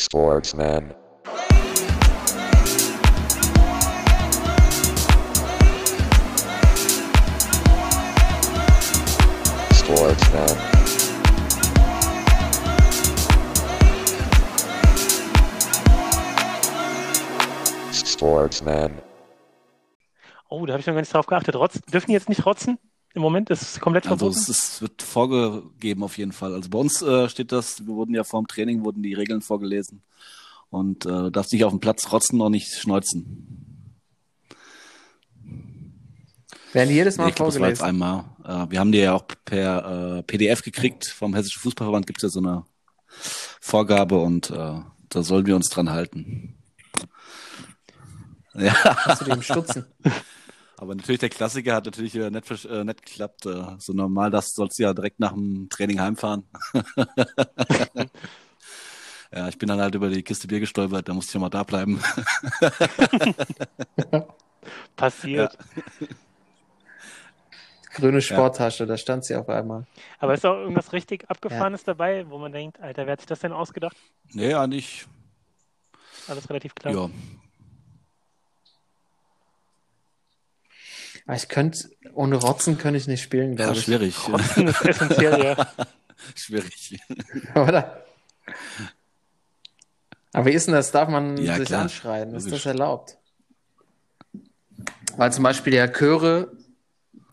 Sportsman. Sportsman. Sportsman. Oh, da habe ich noch gar nicht drauf geachtet. Rotz, dürfen die jetzt nicht rotzen? Im Moment ist es komplett Also verboten. es, es wird vorgegeben auf jeden Fall. Also bei uns äh, steht das, wir wurden ja vor dem Training, wurden die Regeln vorgelesen. Und äh, du darfst nicht auf dem Platz rotzen und nicht schneuzen. Werden jedes Mal das war jetzt vorgelesen. einmal. Äh, wir haben die ja auch per äh, PDF gekriegt. Vom Hessischen Fußballverband gibt es ja so eine Vorgabe und äh, da sollen wir uns dran halten. Ja, Hast du Stutzen? Aber natürlich der Klassiker hat natürlich äh, nicht, äh, nicht geklappt. Äh, so normal, das sollst du ja direkt nach dem Training heimfahren. ja, ich bin dann halt über die Kiste Bier gestolpert, da musste ich ja mal da bleiben. Passiert. Grüne Sporttasche, da stand sie auf einmal. Aber ist auch irgendwas richtig Abgefahrenes dabei, wo man denkt, Alter, wer hat sich das denn ausgedacht? nee, eigentlich, Alles relativ klar. ja. Ich könnte, ohne Rotzen könnte ich nicht spielen, Ja, glaube ich. schwierig. Rotzen ist essentiell, ja. schwierig. Oder? Aber wie ist denn das? Darf man Ja, sich klar. anschreien? Ist Logisch. das erlaubt? Weil zum Beispiel ja Chöre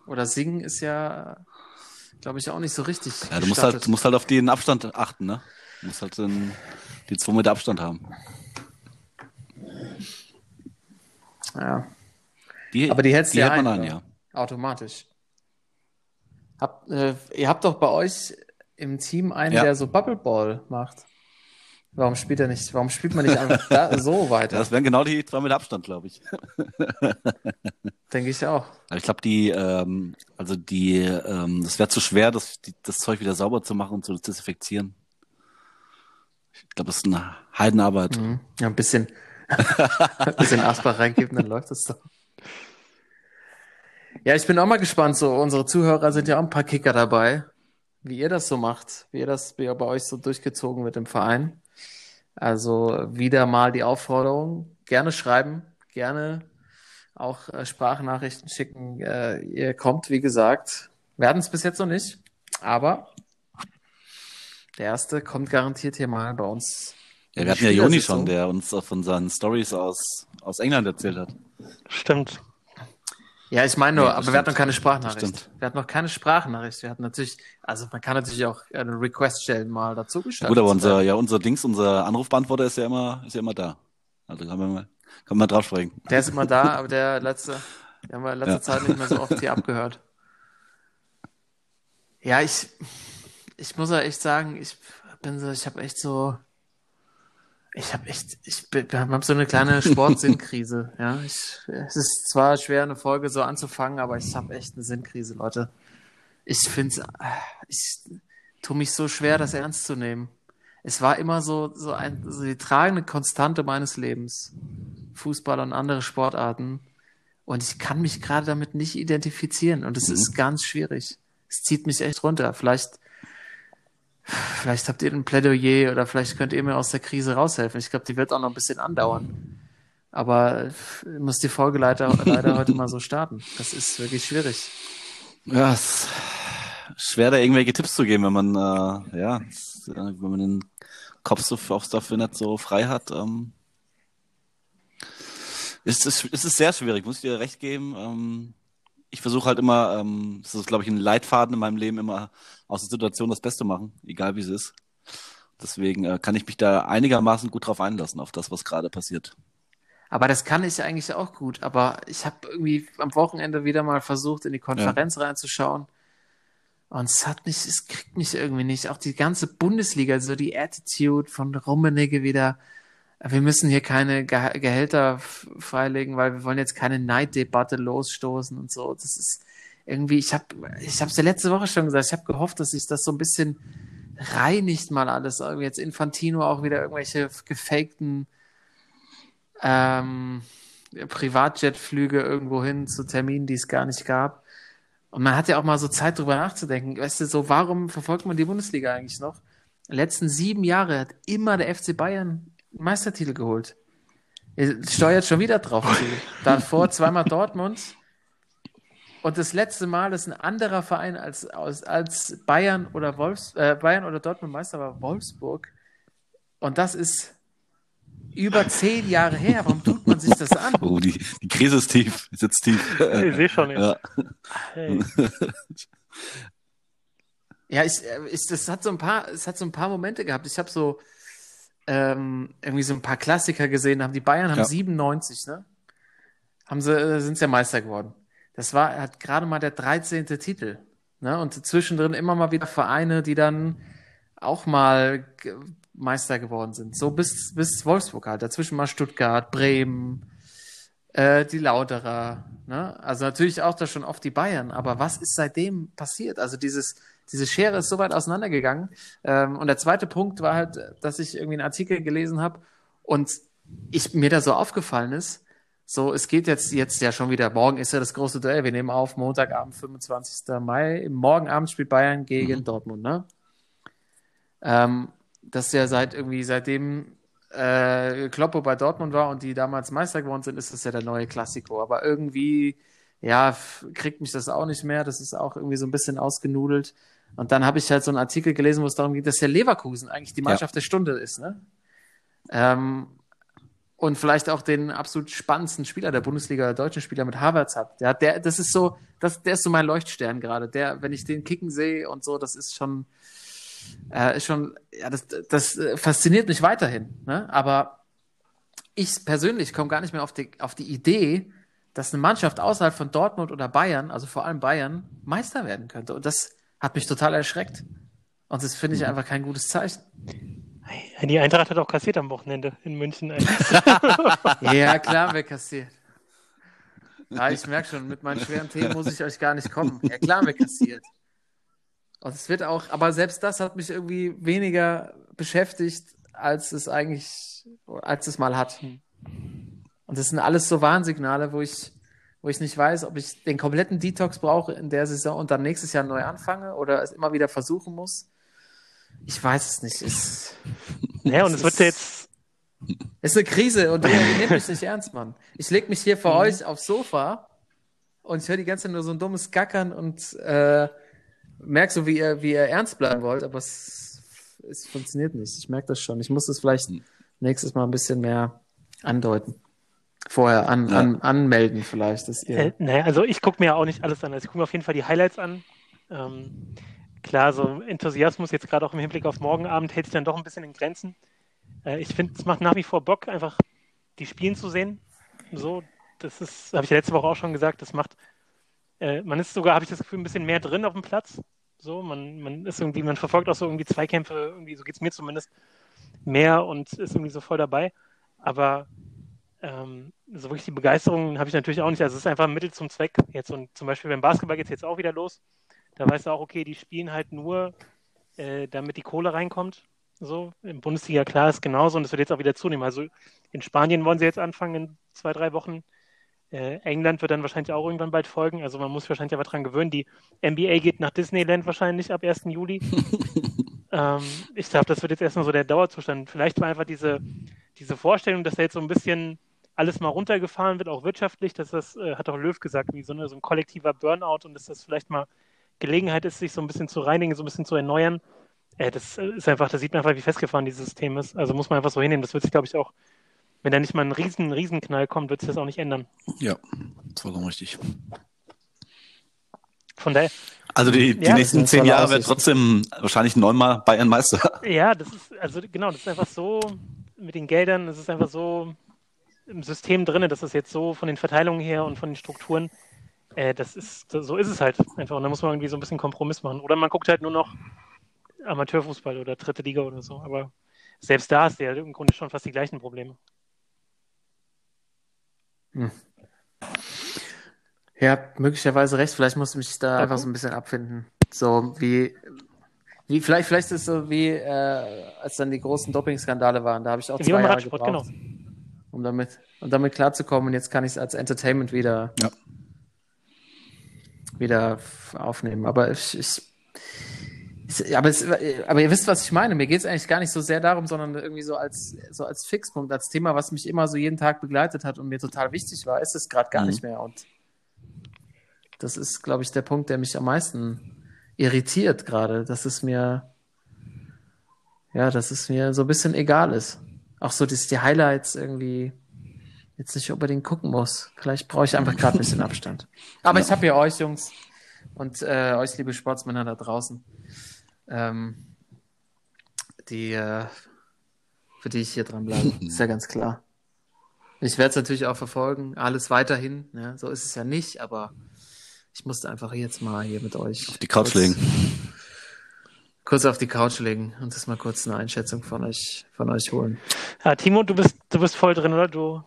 oder Singen ist ja, glaube ich, auch nicht so richtig. Ja, du musst gestattet. halt, du musst halt auf den Abstand achten, ne? Du musst halt den, die zwei Meter Abstand haben. ja, Die, aber die hältst du ja ein, man an, oder? ja. automatisch. Habt, äh, ihr habt doch bei euch im Team einen, Ja. der so Bubbleball macht. Warum spielt er nicht? Warum spielt man nicht einfach da, so weiter? Das wären genau die zwei Meter Abstand, glaube ich. Denke ich auch. Ich glaube, die, ähm, also die, ähm, das wäre zu schwer, das, die, das Zeug wieder sauber zu machen und zu desinfizieren. Ich glaube, das ist eine Heidenarbeit. Mhm. Ja, ein bisschen, ein bisschen Asbach reingeben, dann läuft das doch. Ja, ich bin auch mal gespannt. So, unsere Zuhörer sind ja auch ein paar Kicker dabei, wie ihr das so macht, wie ihr das wie ihr bei euch so durchgezogen wird im Verein. Also wieder mal die Aufforderung, gerne schreiben, gerne auch äh, Sprachnachrichten schicken. Äh, ihr kommt, wie gesagt, werden es bis jetzt noch nicht, aber der erste kommt garantiert hier mal bei uns. Ja, wir hatten ja Joni Spielersitzung. schon, der uns auch von seinen Stories aus, aus England erzählt hat. Stimmt. Ja, ich meine nur, Nee, aber wir hatten noch stimmt. keine Sprachnachricht. stimmt. Wir hatten noch keine Sprachnachricht. Wir hatten natürlich, also man kann natürlich auch eine Request stellen, mal dazu geschaltet. Gut, aber unser, ja, unser Dings, unser Anrufbeantworter ist ja immer, ist ja immer da. Also kann man mal, kann man drauf sprechen. Der ist immer da, aber der letzte, den haben wir in letzter Ja. Zeit nicht mehr so oft hier abgehört. Ja, ich, ich muss ja echt sagen, ich bin so, ich habe echt so, ich habe echt, ich haben so eine kleine Sportsinnkrise. Ja, ich, es ist zwar schwer, eine Folge so anzufangen, aber ich habe echt eine Sinnkrise, Leute. Ich finde, ich tue mich so schwer, das ernst zu nehmen. Es war immer so, so ein, so die tragende Konstante meines Lebens. Fußball und andere Sportarten. Und ich kann mich gerade damit nicht identifizieren. Und es Mhm. ist ganz schwierig. Es zieht mich echt runter. Vielleicht, vielleicht habt ihr ein Plädoyer oder vielleicht könnt ihr mir aus der Krise raushelfen. Ich glaube, die wird auch noch ein bisschen andauern. Aber muss die Folge leider, heute mal so starten. Das ist wirklich schwierig. Ja, es ist schwer, da irgendwelche Tipps zu geben, wenn man, äh, ja, wenn man den Kopf so auch dafür nicht so frei hat. Ähm, ist es ist es sehr schwierig, muss ich dir recht geben. Ähm, ich versuche halt immer, ähm, das ist, glaube ich, ein Leitfaden in meinem Leben, immer aus der Situation das Beste machen, egal wie es ist. Deswegen äh, kann ich mich da einigermaßen gut drauf einlassen, auf das, was gerade passiert. Aber das kann ich eigentlich auch gut. Aber ich habe irgendwie am Wochenende wieder mal versucht, in die Konferenz reinzuschauen. Und es hat nicht, es kriegt mich irgendwie nicht. Auch die ganze Bundesliga, so die Attitude von Rummenigge wieder. Wir müssen hier keine Ge Gehälter freilegen, weil wir wollen jetzt keine Neiddebatte losstoßen und so. Das ist irgendwie, ich habe ich habe es ja letzte Woche schon gesagt, ich habe gehofft, dass sich das so ein bisschen reinigt mal alles. Irgendwie jetzt Infantino auch wieder irgendwelche gefakten ähm, Privatjetflüge irgendwo hin zu Terminen, die es gar nicht gab. Und man hat ja auch mal so Zeit drüber nachzudenken. Weißt du, so warum verfolgt man die Bundesliga eigentlich noch? Die letzten sieben Jahre hat immer der FC Bayern Meistertitel geholt. Ihr steuert schon wieder drauf. Davor zweimal Dortmund. Und das letzte Mal, dass ein anderer Verein als, als, als Bayern oder Wolfs, äh, Bayern oder Dortmund Meister war, Wolfsburg. Und das ist über zehn Jahre her. Warum tut man sich das an? Oh, die, die Krise ist tief, sitzt tief. Ich sehe schon jetzt. Ja. Hey. Ja, ich, äh, ich, das hat so ein paar, es hat so ein paar Momente gehabt. Ich habe so ähm, irgendwie so ein paar Klassiker gesehen. Haben die Bayern haben Ja. 97, ne? Haben sie, äh, sind sie ja Meister geworden. Das war, hat gerade mal der 13. Titel. Ne? Und zwischendrin immer mal wieder Vereine, die dann auch mal Meister geworden sind. So bis, bis Wolfsburg halt. Dazwischen mal Stuttgart, Bremen, äh, die Lauterer. Ne? Also natürlich auch da schon oft die Bayern. Aber was ist seitdem passiert? Also dieses, diese Schere ist so weit auseinandergegangen. Ähm, und der zweite Punkt war halt, dass ich irgendwie einen Artikel gelesen habe und ich, mir da so aufgefallen ist, so, es geht jetzt, jetzt ja schon wieder, morgen ist ja das große Duell. Wir nehmen auf, Montagabend, 25. Mai. Morgen Abend spielt Bayern gegen Dortmund, ne? Ähm, das ist ja seit irgendwie, seitdem äh, Kloppo bei Dortmund war und die damals Meister geworden sind, ist das ja der neue Klassiko. Aber irgendwie, ja, kriegt mich das auch nicht mehr. Das ist auch irgendwie so ein bisschen ausgenudelt. Und dann habe ich halt so einen Artikel gelesen, wo es darum geht, dass der Leverkusen eigentlich die Mannschaft der Stunde ist, ne? Ähm, und vielleicht auch den absolut spannendsten Spieler der Bundesliga, der deutschen Spieler mit Havertz hat. Der, der, das ist so, das, der ist so mein Leuchtstern gerade. Der, wenn ich den kicken sehe und so, das ist schon, äh, ist schon, ja, das, das äh, fasziniert mich weiterhin. Ne? Aber ich persönlich komme gar nicht mehr auf die, auf die Idee, dass eine Mannschaft außerhalb von Dortmund oder Bayern, also vor allem Bayern, Meister werden könnte. Und das hat mich total erschreckt. Und das finde ich einfach kein gutes Zeichen. Die Eintracht hat auch kassiert am Wochenende in München. Ja, klar, wer kassiert. Ja, ich merke schon, mit meinen schweren Themen muss ich euch gar nicht kommen. Ja, klar, wer kassiert. Und es wird auch, aber selbst das hat mich irgendwie weniger beschäftigt, als es eigentlich, als es mal hat. Und das sind alles so Warnsignale, wo ich, wo ich nicht weiß, ob ich den kompletten Detox brauche in der Saison und dann nächstes Jahr neu anfange oder es immer wieder versuchen muss. Ich weiß es nicht. Es, Ja, und es wird jetzt, ist eine Krise und ihr nehmt mich nicht ernst, Mann. Ich leg mich hier vor euch aufs Sofa und ich höre die ganze Zeit nur so ein dummes Gackern und äh, merke so, wie ihr, wie ihr ernst bleiben wollt, aber es, es funktioniert nicht. Ich merke das schon. Ich muss es vielleicht nächstes Mal ein bisschen mehr andeuten. Vorher an, Ja. an, anmelden vielleicht, dass ihr. äh, naja, also ich gucke mir auch nicht alles an. Also ich gucke mir auf jeden Fall die Highlights an. Ähm, klar, so Enthusiasmus jetzt gerade auch im Hinblick auf morgen Abend hält sich dann doch ein bisschen in Grenzen. Äh, ich finde, es macht nach wie vor Bock, einfach die Spielen zu sehen. So, das ist, habe ich letzte Woche auch schon gesagt, das macht, äh, man ist sogar, habe ich das Gefühl, ein bisschen mehr drin auf dem Platz. So, man, man ist irgendwie, man verfolgt auch so irgendwie Zweikämpfe, irgendwie, so geht es mir zumindest, mehr und ist irgendwie so voll dabei. Aber ähm, so wirklich die Begeisterung habe ich natürlich auch nicht. Also es ist einfach ein Mittel zum Zweck. Jetzt und zum Beispiel beim Basketball geht es jetzt auch wieder los. Da weißt du auch, okay, die spielen halt nur, äh, damit die Kohle reinkommt. So, in Bundesliga klar ist genauso und das wird jetzt auch wieder zunehmen. Also in Spanien wollen sie jetzt anfangen in zwei, drei Wochen. Äh, England wird dann wahrscheinlich auch irgendwann bald folgen. Also man muss sich wahrscheinlich aber dran gewöhnen. Die NBA geht nach Disneyland wahrscheinlich ab 1. Juli. ähm, ich glaube, das wird jetzt erstmal so der Dauerzustand. Vielleicht war einfach diese, diese Vorstellung, dass da jetzt so ein bisschen alles mal runtergefahren wird, auch wirtschaftlich, dass das, äh, hat auch Löw gesagt, wie so, eine, so ein kollektiver Burnout und dass das vielleicht mal Gelegenheit ist, sich so ein bisschen zu reinigen, so ein bisschen zu erneuern. Äh, das ist einfach, da sieht man einfach, wie festgefahren dieses System ist. Also muss man einfach so hinnehmen. Das wird sich, glaube ich, auch, wenn da nicht mal ein riesen, Riesenknall kommt, wird sich das auch nicht ändern. Ja, vollkommen richtig. Von daher, Also die, die Ja, nächsten das zehn Jahre wird trotzdem wahrscheinlich neunmal Bayern Meister. ja, das ist, also genau, das ist einfach so, mit den Geldern, es ist einfach so im System drin, dass das jetzt so von den Verteilungen her und von den Strukturen, äh, das ist, so ist es halt einfach. Und da muss man irgendwie so ein bisschen Kompromiss machen. Oder man guckt halt nur noch Amateurfußball oder dritte Liga oder so. Aber selbst da hast du ja im Grunde schon fast die gleichen Probleme. Ja, möglicherweise recht. Vielleicht muss ich mich da Ja, einfach so ein bisschen abfinden. So wie, wie vielleicht, vielleicht ist es so wie, äh, als dann die großen Doping-Skandale waren. Da habe ich auch Wie zwei Jahre Radsport, gebraucht, genau. um damit, um damit klarzukommen. Und jetzt kann ich es als Entertainment wieder, Ja. Wieder aufnehmen. Aber ich, ich, Aber, es, aber ihr wisst, was ich meine. Mir geht es eigentlich gar nicht so sehr darum, sondern irgendwie so als, so als Fixpunkt, als Thema, was mich immer so jeden Tag begleitet hat und mir total wichtig war, ist es gerade gar Mhm. nicht mehr. Und das ist, glaube ich, der Punkt, der mich am meisten irritiert gerade, dass es mir, ja, dass es mir so ein bisschen egal ist. Auch so, dass ich die Highlights irgendwie jetzt nicht unbedingt gucken muss. Vielleicht brauche ich einfach gerade ein bisschen Abstand. Aber ich habe ja euch, Jungs, und äh, euch, liebe Sportsmänner da draußen, ähm, die, äh, für die ich hier dran bleibe. ist ja ganz klar. Ich werde es natürlich auch verfolgen, alles weiterhin. Ne? So ist es ja nicht, aber ich musste einfach jetzt mal hier mit euch Auf die Couch kurz, legen. kurz auf die Couch legen und das mal kurz eine Einschätzung von euch, von euch holen. Ja, Timo, du bist, du bist voll drin, oder? Du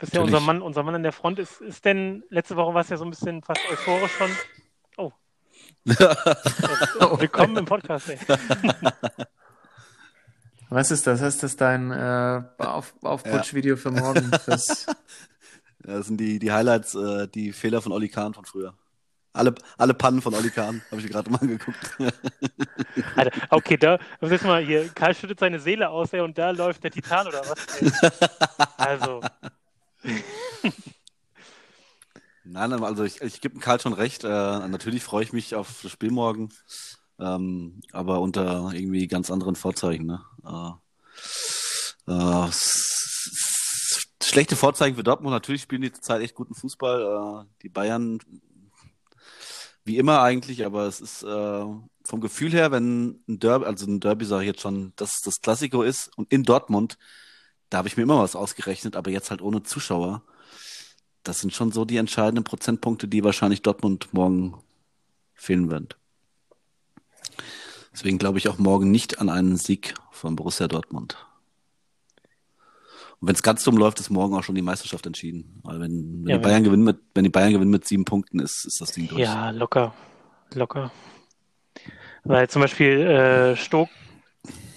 bist ja Natürlich. unser Mann, unser Mann an der Front. Ist, ist denn, letzte Woche war es ja so ein bisschen fast euphorisch schon. Oh. Willkommen im Podcast, ey. Was ist das? Ist das dein äh, auf Aufputsch-Video für morgen? Fürs... Ja, das sind die, die Highlights, äh, die Fehler von Olli Kahn von früher. Alle, alle Pannen von Olli Kahn, habe ich mir gerade mal angeguckt. Alter, okay, da, was ist mal hier? Karl schüttet seine Seele aus, ey, und da läuft der Titan oder was? Ey. Also, Nein, also ich, ich gebe Karl schon recht. Äh, natürlich freue ich mich auf das Spiel morgen, ähm, aber unter irgendwie ganz anderen Vorzeichen. Ne? Äh, äh, schlechte Vorzeichen für Dortmund. Natürlich spielen die zurzeit echt guten Fußball. Äh, die Bayern wie immer eigentlich, aber es ist äh, vom Gefühl her, wenn ein Derby, also ein Derby sage ich jetzt schon, dass das Klassiko ist und in Dortmund, da habe ich mir immer was ausgerechnet, aber jetzt halt ohne Zuschauer. Das sind schon so die entscheidenden Prozentpunkte, die wahrscheinlich Dortmund morgen fehlen werden. Deswegen glaube ich auch morgen nicht an einen Sieg von Borussia Dortmund. Und wenn es ganz dumm läuft, ist morgen auch schon die Meisterschaft entschieden. Weil wenn, wenn Ja, die Bayern gewinnen mit, wenn die Bayern gewinnen mit sieben Punkten, ist, ist das Ding durch. ja, locker. Locker. Weil zum Beispiel äh,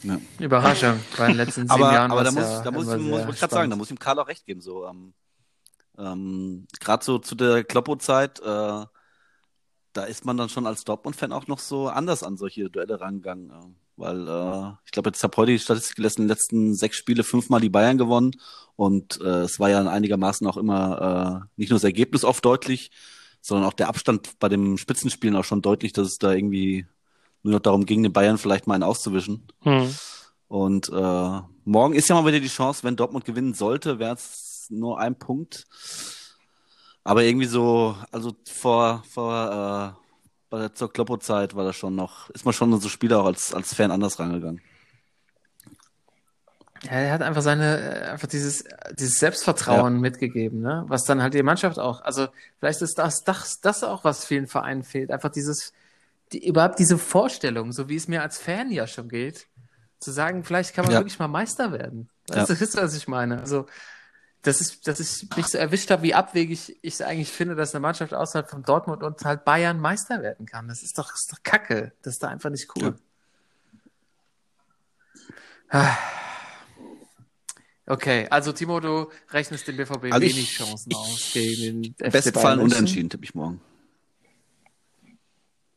Stock, Überraschung. Bei den letzten sieben aber, Jahren aber da muss, ja da muss, muss, muss ich gerade sagen, da muss ich ihm Karl auch recht geben. So, ähm, ähm, gerade so zu der Kloppo-Zeit, äh, da ist man dann schon als Dortmund-Fan auch noch so anders an solche Duelle rangegangen. Äh, weil äh, ich glaube, jetzt habe heute die Statistik gelesen, in den letzten sechs Spiele fünfmal die Bayern gewonnen. Und äh, es war ja einigermaßen auch immer äh, nicht nur das Ergebnis oft deutlich, sondern auch der Abstand bei den Spitzenspielen auch schon deutlich, dass es da irgendwie nur noch darum ging, den Bayern vielleicht mal einen auszuwischen. hm, Und äh, morgen ist ja mal wieder die Chance, wenn Dortmund gewinnen sollte, wäre es nur ein Punkt. Aber irgendwie so, also vor, vor äh, bei der zur Kloppo-Zeit war das schon noch, ist man schon so Spieler auch als, als Fan anders rangegangen. Ja, er hat einfach seine, äh, einfach dieses, dieses Selbstvertrauen mitgegeben, ne? Was dann halt die Mannschaft auch, also vielleicht ist das, das, das auch, was vielen Vereinen fehlt. Einfach dieses, die, überhaupt diese Vorstellung, so wie es mir als Fan ja schon geht, zu sagen, vielleicht kann man Ja. wirklich mal Meister werden. Ja. Du, das ist, was ich meine. Also, das ist, dass ich mich so erwischt habe, wie abwegig ich es eigentlich finde, dass eine Mannschaft außerhalb von Dortmund und halt Bayern Meister werden kann. Das ist doch, das ist doch Kacke. Das ist doch einfach nicht cool. Ah. Okay, also Timo, du rechnest dem BVB Also wenig Chancen aus gegen den FC München. unentschieden, tippe ich morgen.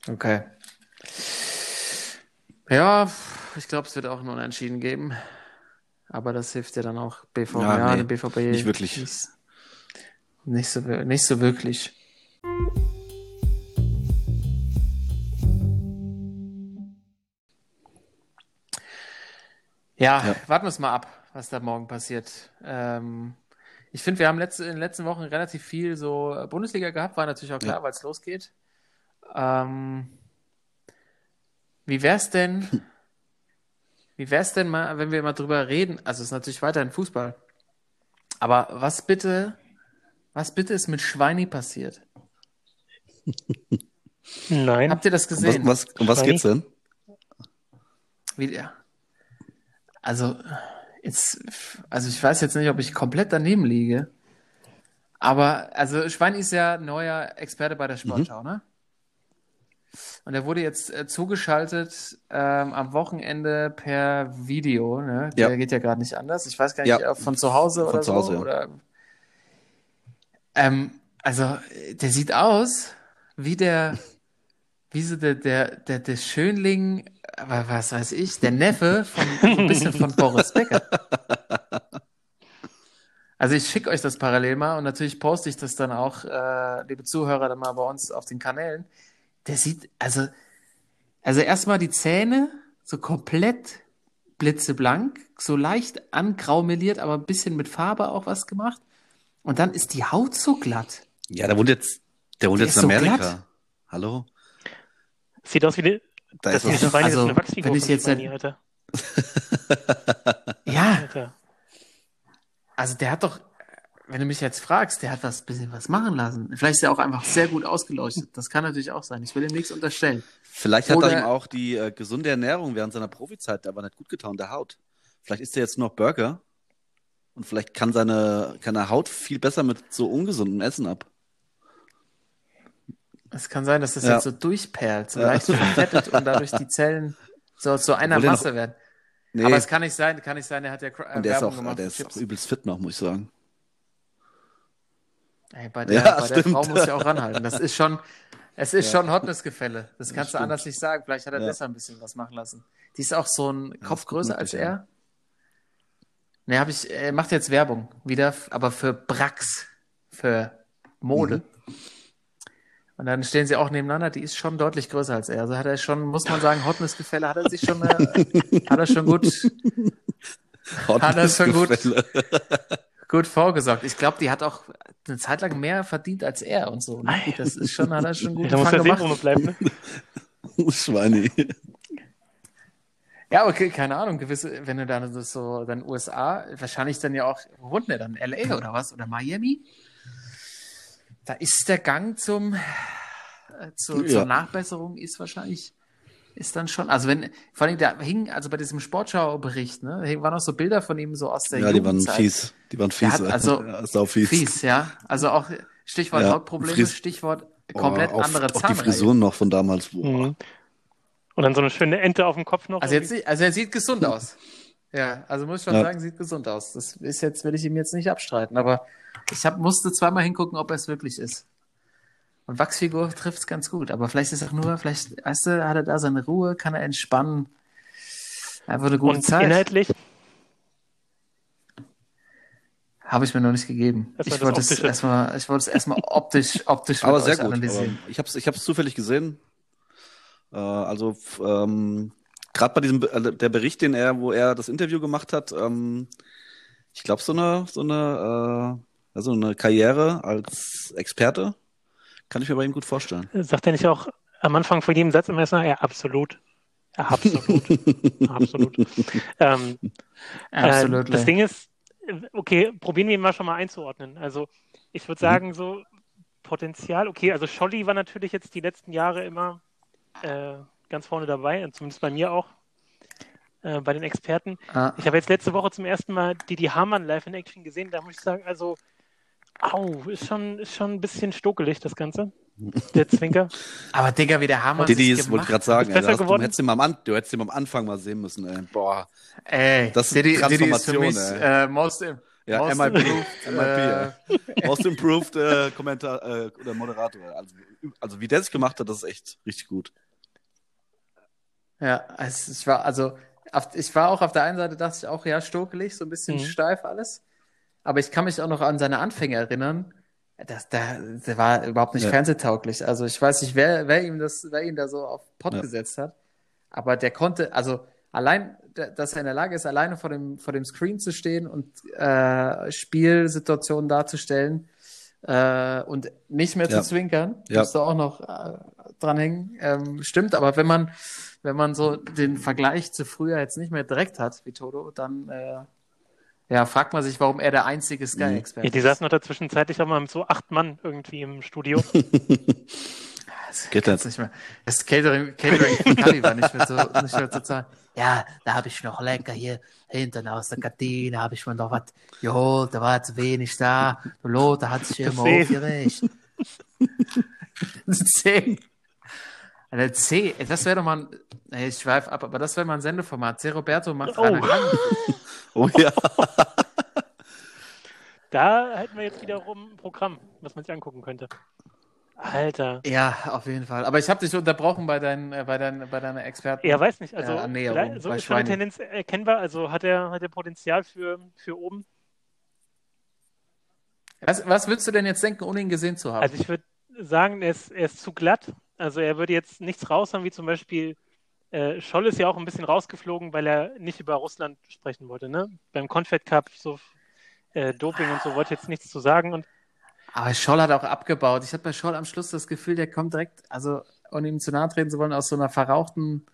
Okay. Ja, ich glaube, es wird auch ein Unentschieden geben. Aber das hilft ja dann auch BVB. Ja, nee, BVB nicht wirklich. Nicht, nicht, so, nicht so wirklich. Ja, Ja. warten wir es mal ab, was da morgen passiert. Ähm, ich finde, wir haben letzte, in den letzten Wochen relativ viel so äh, Bundesliga gehabt, war natürlich auch klar, Ja. weil es losgeht. Ähm, wie wär's denn, wie wär's denn mal, wenn wir mal drüber reden? Also es ist natürlich weiterhin Fußball. Aber was bitte, was bitte ist mit Schweini passiert? nein. Habt ihr das was, gesehen? um was, um was geht's denn? Wie, ja. Also, jetzt, also ich weiß jetzt nicht, ob ich komplett daneben liege. Aber, also Schweini ist ja neuer Experte bei der Sportschau, ne? Und er wurde jetzt äh, zugeschaltet ähm, am Wochenende per Video, ne? Der Ja. geht ja gerade nicht anders. Ich weiß gar nicht, Ja. ob von zu Hause Von oder zu so. Hause, ja. oder, ähm, also, äh, der sieht aus wie der, wie so der, der, der, der Schönling, aber was weiß ich, der Neffe von, so ein bisschen von Boris Becker. Also ich schicke euch das parallel mal und natürlich poste ich das dann auch, äh, liebe Zuhörer, dann mal bei uns auf den Kanälen. Der sieht, also, also erstmal die Zähne so komplett blitzeblank, so leicht angraumeliert, aber ein bisschen mit Farbe auch was gemacht. Und dann ist die Haut so glatt. Ja, der wohnt jetzt, der wohnt Der jetzt in so Amerika. glatt. Hallo? Sieht aus wie eine, Da das ist ist eine, also, eine Wachsfigur wenn ich jetzt ein- Alter. Ja, Alter. also der hat doch, wenn du mich jetzt fragst, der hat was bisschen was machen lassen. Vielleicht ist er auch einfach sehr gut ausgeleuchtet. Das kann natürlich auch sein. Ich will ihm nichts unterstellen. Vielleicht hat Oder- er ihm auch die äh, gesunde Ernährung während seiner Profizeit aber nicht gut getan, der Haut. Vielleicht isst er jetzt nur noch Burger und vielleicht kann seine, kann seine Haut viel besser mit so ungesundem Essen ab. Es kann sein, dass das Ja. jetzt so durchperlt, so Ja. leicht verfettet und dadurch die Zellen so zu einer Masse werden. Nee, Aber es kann nicht sein, kann nicht sein, der hat ja äh, und der ist, auch, der ist auch übelst fit noch, muss ich sagen. Ey, bei der, Ja, bei der. Frau muss ja auch ranhalten. Das ist schon, es ist Ja. schon Hotnessgefälle. Das kannst du stimmt. anders nicht sagen. Vielleicht hat er Ja. deshalb ein bisschen was machen lassen. Die ist auch so ein Kopf größer als er. Ne, habe ich, er macht jetzt Werbung wieder, aber für Brax, für Mode. Mhm. Und dann stehen sie auch nebeneinander, die ist schon deutlich größer als er. Also hat er schon, muss man sagen, Hotnessgefälle hat er sich schon, äh, hat er schon gut, Hat er schon gut-. Gut vorgesorgt. Ich glaube, die hat auch eine Zeit lang mehr verdient als er und so. Ne? Das ist schon, hat er schon gut Da muss der gemacht. Serum bleiben, ne? Schweini. Ja, okay, keine Ahnung, gewisse, wenn du dann so- so, dann USA, wahrscheinlich dann ja auch, wo wohnt der dann? LA oder was? Oder Miami? Da ist der Gang zum, äh, zu, Ja. zur Nachbesserung ist wahrscheinlich, ist dann schon, also wenn, vor allem da hing, also bei diesem Sportschau-Bericht, ne, da waren auch so Bilder von ihm so aus der Ja, die waren fies. Die waren fies. hat also ja, fies. Fies, ja. Also auch Stichwort Ja, Hautprobleme, Fries- Stichwort Oh, komplett auch, andere Auch die Zahnreihe. Frisuren noch von damals. Mhm. Und dann so eine schöne Ente auf dem Kopf noch. Also, jetzt, sieht- also er sieht gesund aus. Ja, also muss ich schon Ja. sagen, sieht gesund aus. Das ist jetzt, will ich ihm jetzt nicht abstreiten, aber ich hab, musste zweimal hingucken, ob er es wirklich ist. Und Wachsfigur trifft es ganz gut, aber vielleicht ist auch nur, vielleicht, weißt du, hat er da seine Ruhe, kann er entspannen. Einfach eine gute und Zeit. inhaltlich, Habe ich mir noch nicht gegeben. War Ich wollte es erstmal, ich wollte es erstmal optisch, optisch Aber sehr gut. Aber analysieren. ich habe es ich hab's zufällig gesehen. Äh, also ähm, gerade bei diesem äh, der Bericht, den er, wo er das Interview gemacht hat, ähm, ich glaube so eine so eine äh, also eine Karriere als Experte kann ich mir bei ihm gut vorstellen. sagt er nicht auch am Anfang von jedem Satz immer erst, ja, absolut. Ja, absolut. absolut. Ähm, Absolut. Äh, das Ding ist, äh, okay, probieren wir ihn mal schon mal einzuordnen. Also ich Mhm. würde sagen, so Potenzial, okay, also Scholli war natürlich jetzt die letzten Jahre immer äh, ganz vorne dabei, und zumindest bei mir auch, äh, bei den Experten. ah, Ich habe jetzt letzte Woche zum ersten Mal Didi Hamann live in Action gesehen, da muss ich sagen, also, au, ist schon, ist schon ein bisschen stokelig, das Ganze. Der Zwinker. aber Digga, wie der Hammer Didi ist, wollte gerade sagen, ey, besser du, hättest ihn mal am, An- du hättest ihn am Anfang mal sehen müssen. Ey. Boah, Ey, Das ist Diddy, Diddy ist für Transformation, mich ey. äh, most, ja, most MIP, improved, MIP, äh. Most Improved äh, Kommentar äh, oder Moderator. Also, also wie der sich gemacht hat, das ist echt richtig gut. Ja, es, ich war, also, auf, ich war auch auf der einen Seite, dachte ich auch, ja, stokelig, so ein bisschen Mhm. steif alles. Aber ich kann mich auch noch an seine Anfänge erinnern. Das, der, der war überhaupt nicht Ja. fernsehtauglich. Also ich weiß nicht, wer, wer ihm das, wer ihn da so auf Pott Ja. gesetzt hat. Aber der konnte, also allein, da- dass er in der Lage ist, alleine vor dem, vor dem Screen zu stehen und äh, Spielsituationen darzustellen äh, und nicht mehr Ja. zu zwinkern, Ja. musst du auch noch äh, dranhängen. Ähm, stimmt, aber wenn man, wenn man so den Vergleich zu früher jetzt nicht mehr direkt hat, wie Toto, dann äh, ja, fragt man sich, warum er der einzige Mhm. Sky-Experte Ja, die saßen noch dazwischen zeitlich auch mal mit so acht Mann irgendwie im Studio. Das Geht das? nicht mehr. Das Catering, Catering von Kali war nicht mehr so, nicht mehr zu zahlen. Ja, da habe ich noch lecker hier hinten aus der Kantine, habe ich mir noch was geholt, da war zu wenig da. Der Lothar hat sich immer aufgeregt. Zehn. Alter, C, ey, das wäre doch mal ein, ich schweif ab, aber das wäre mal ein Sendeformat. C. Roberto macht Oh. Oh ja. Da hätten wir jetzt wiederum ein Programm, was man sich angucken könnte. Alter. Ja, auf jeden Fall. Aber ich habe dich unterbrochen bei, deinen, äh, bei, deinen, bei deiner Experten. Ja, weiß nicht. Also, Äh, so ist schon eine. Tendenz erkennbar. Also hat er, hat er Potenzial für, für oben. Was, was würdest du denn jetzt denken, ohne ihn gesehen zu haben? Also ich würde sagen, er ist, er ist zu glatt. Also er würde jetzt nichts raushauen, wie zum Beispiel äh, Scholl ist ja auch ein bisschen rausgeflogen, weil er nicht über Russland sprechen wollte. Ne? Beim Confed Cup, so äh, Doping und so, wollte jetzt nichts zu sagen. Und Aber Scholl hat auch abgebaut. Ich hatte bei Scholl am Schluss das Gefühl, der kommt direkt, also ohne ihm zu nahe treten zu wollen, aus so einer verrauchten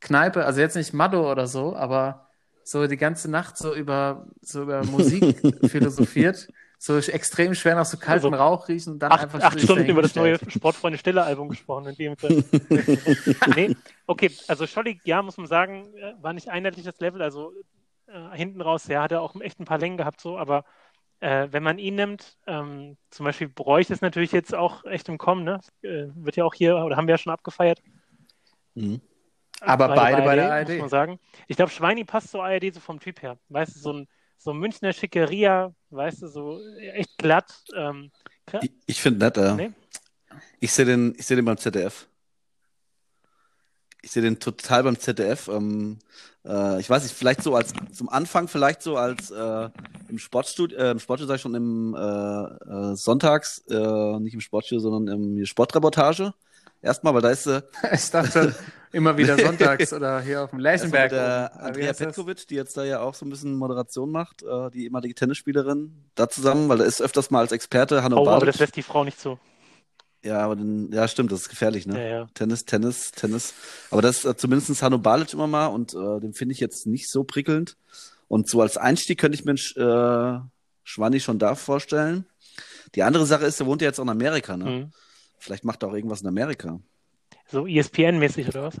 Kneipe. Also jetzt nicht Maddo oder so, aber so die ganze Nacht so über, so über Musik philosophiert. So extrem schwer nach so kaltem Also Rauch riechen und dann acht, einfach acht Stunden über das neue. Sportfreunde Stille Album gesprochen. Mit dem nee, okay, also Scholli, ja, muss man sagen, äh, war nicht einheitlich das Level. Also äh, hinten raus, ja, hat er auch echt ein paar Längen gehabt, so, aber äh, wenn man ihn nimmt, ähm, zum Beispiel Bräuch ist natürlich jetzt auch echt im Kommen, ne? Äh, wird ja auch hier, oder haben wir ja schon abgefeiert. Mhm. Aber beide bei der ARD. Muss man sagen. Ich glaube, Schweini passt zur ARD so vom Typ her. Weißt du, so ein, so Münchner Schickeria, weißt du, so echt glatt. Ähm, Ich, ich finde nett, äh, Nee? ich sehe den, ich sehe den beim ZDF. Ich sehe den total beim ZDF. Ähm, äh, ich weiß nicht, vielleicht so als zum Anfang, vielleicht so als äh, im Sportstudio, äh, im Sportstudio sag ich schon im äh, äh, Sonntags, äh, nicht im Sportstudio, sondern im Sportreportage. Erstmal, weil da ist äh, Ich dachte immer wieder sonntags oder hier auf dem mit der Andrea? Petkovic, die jetzt da ja auch so ein bisschen Moderation macht, äh, die ehemalige Tennisspielerin, da zusammen, weil da ist öfters mal als Experte Hanno Oh, aber Balic. das lässt die Frau nicht zu. Ja, aber den, ja, stimmt, das ist gefährlich, ne? Ja, ja. Tennis, Tennis, Tennis. Aber das ist äh, zumindest Hanno Balic immer mal und äh, den finde ich jetzt nicht so prickelnd. Und so als Einstieg könnte ich mir äh, Schwanni schon da vorstellen. Die andere Sache ist, der wohnt ja jetzt auch in Amerika, ne? Mhm. Vielleicht macht er auch irgendwas in Amerika. So ESPN-mäßig oder was?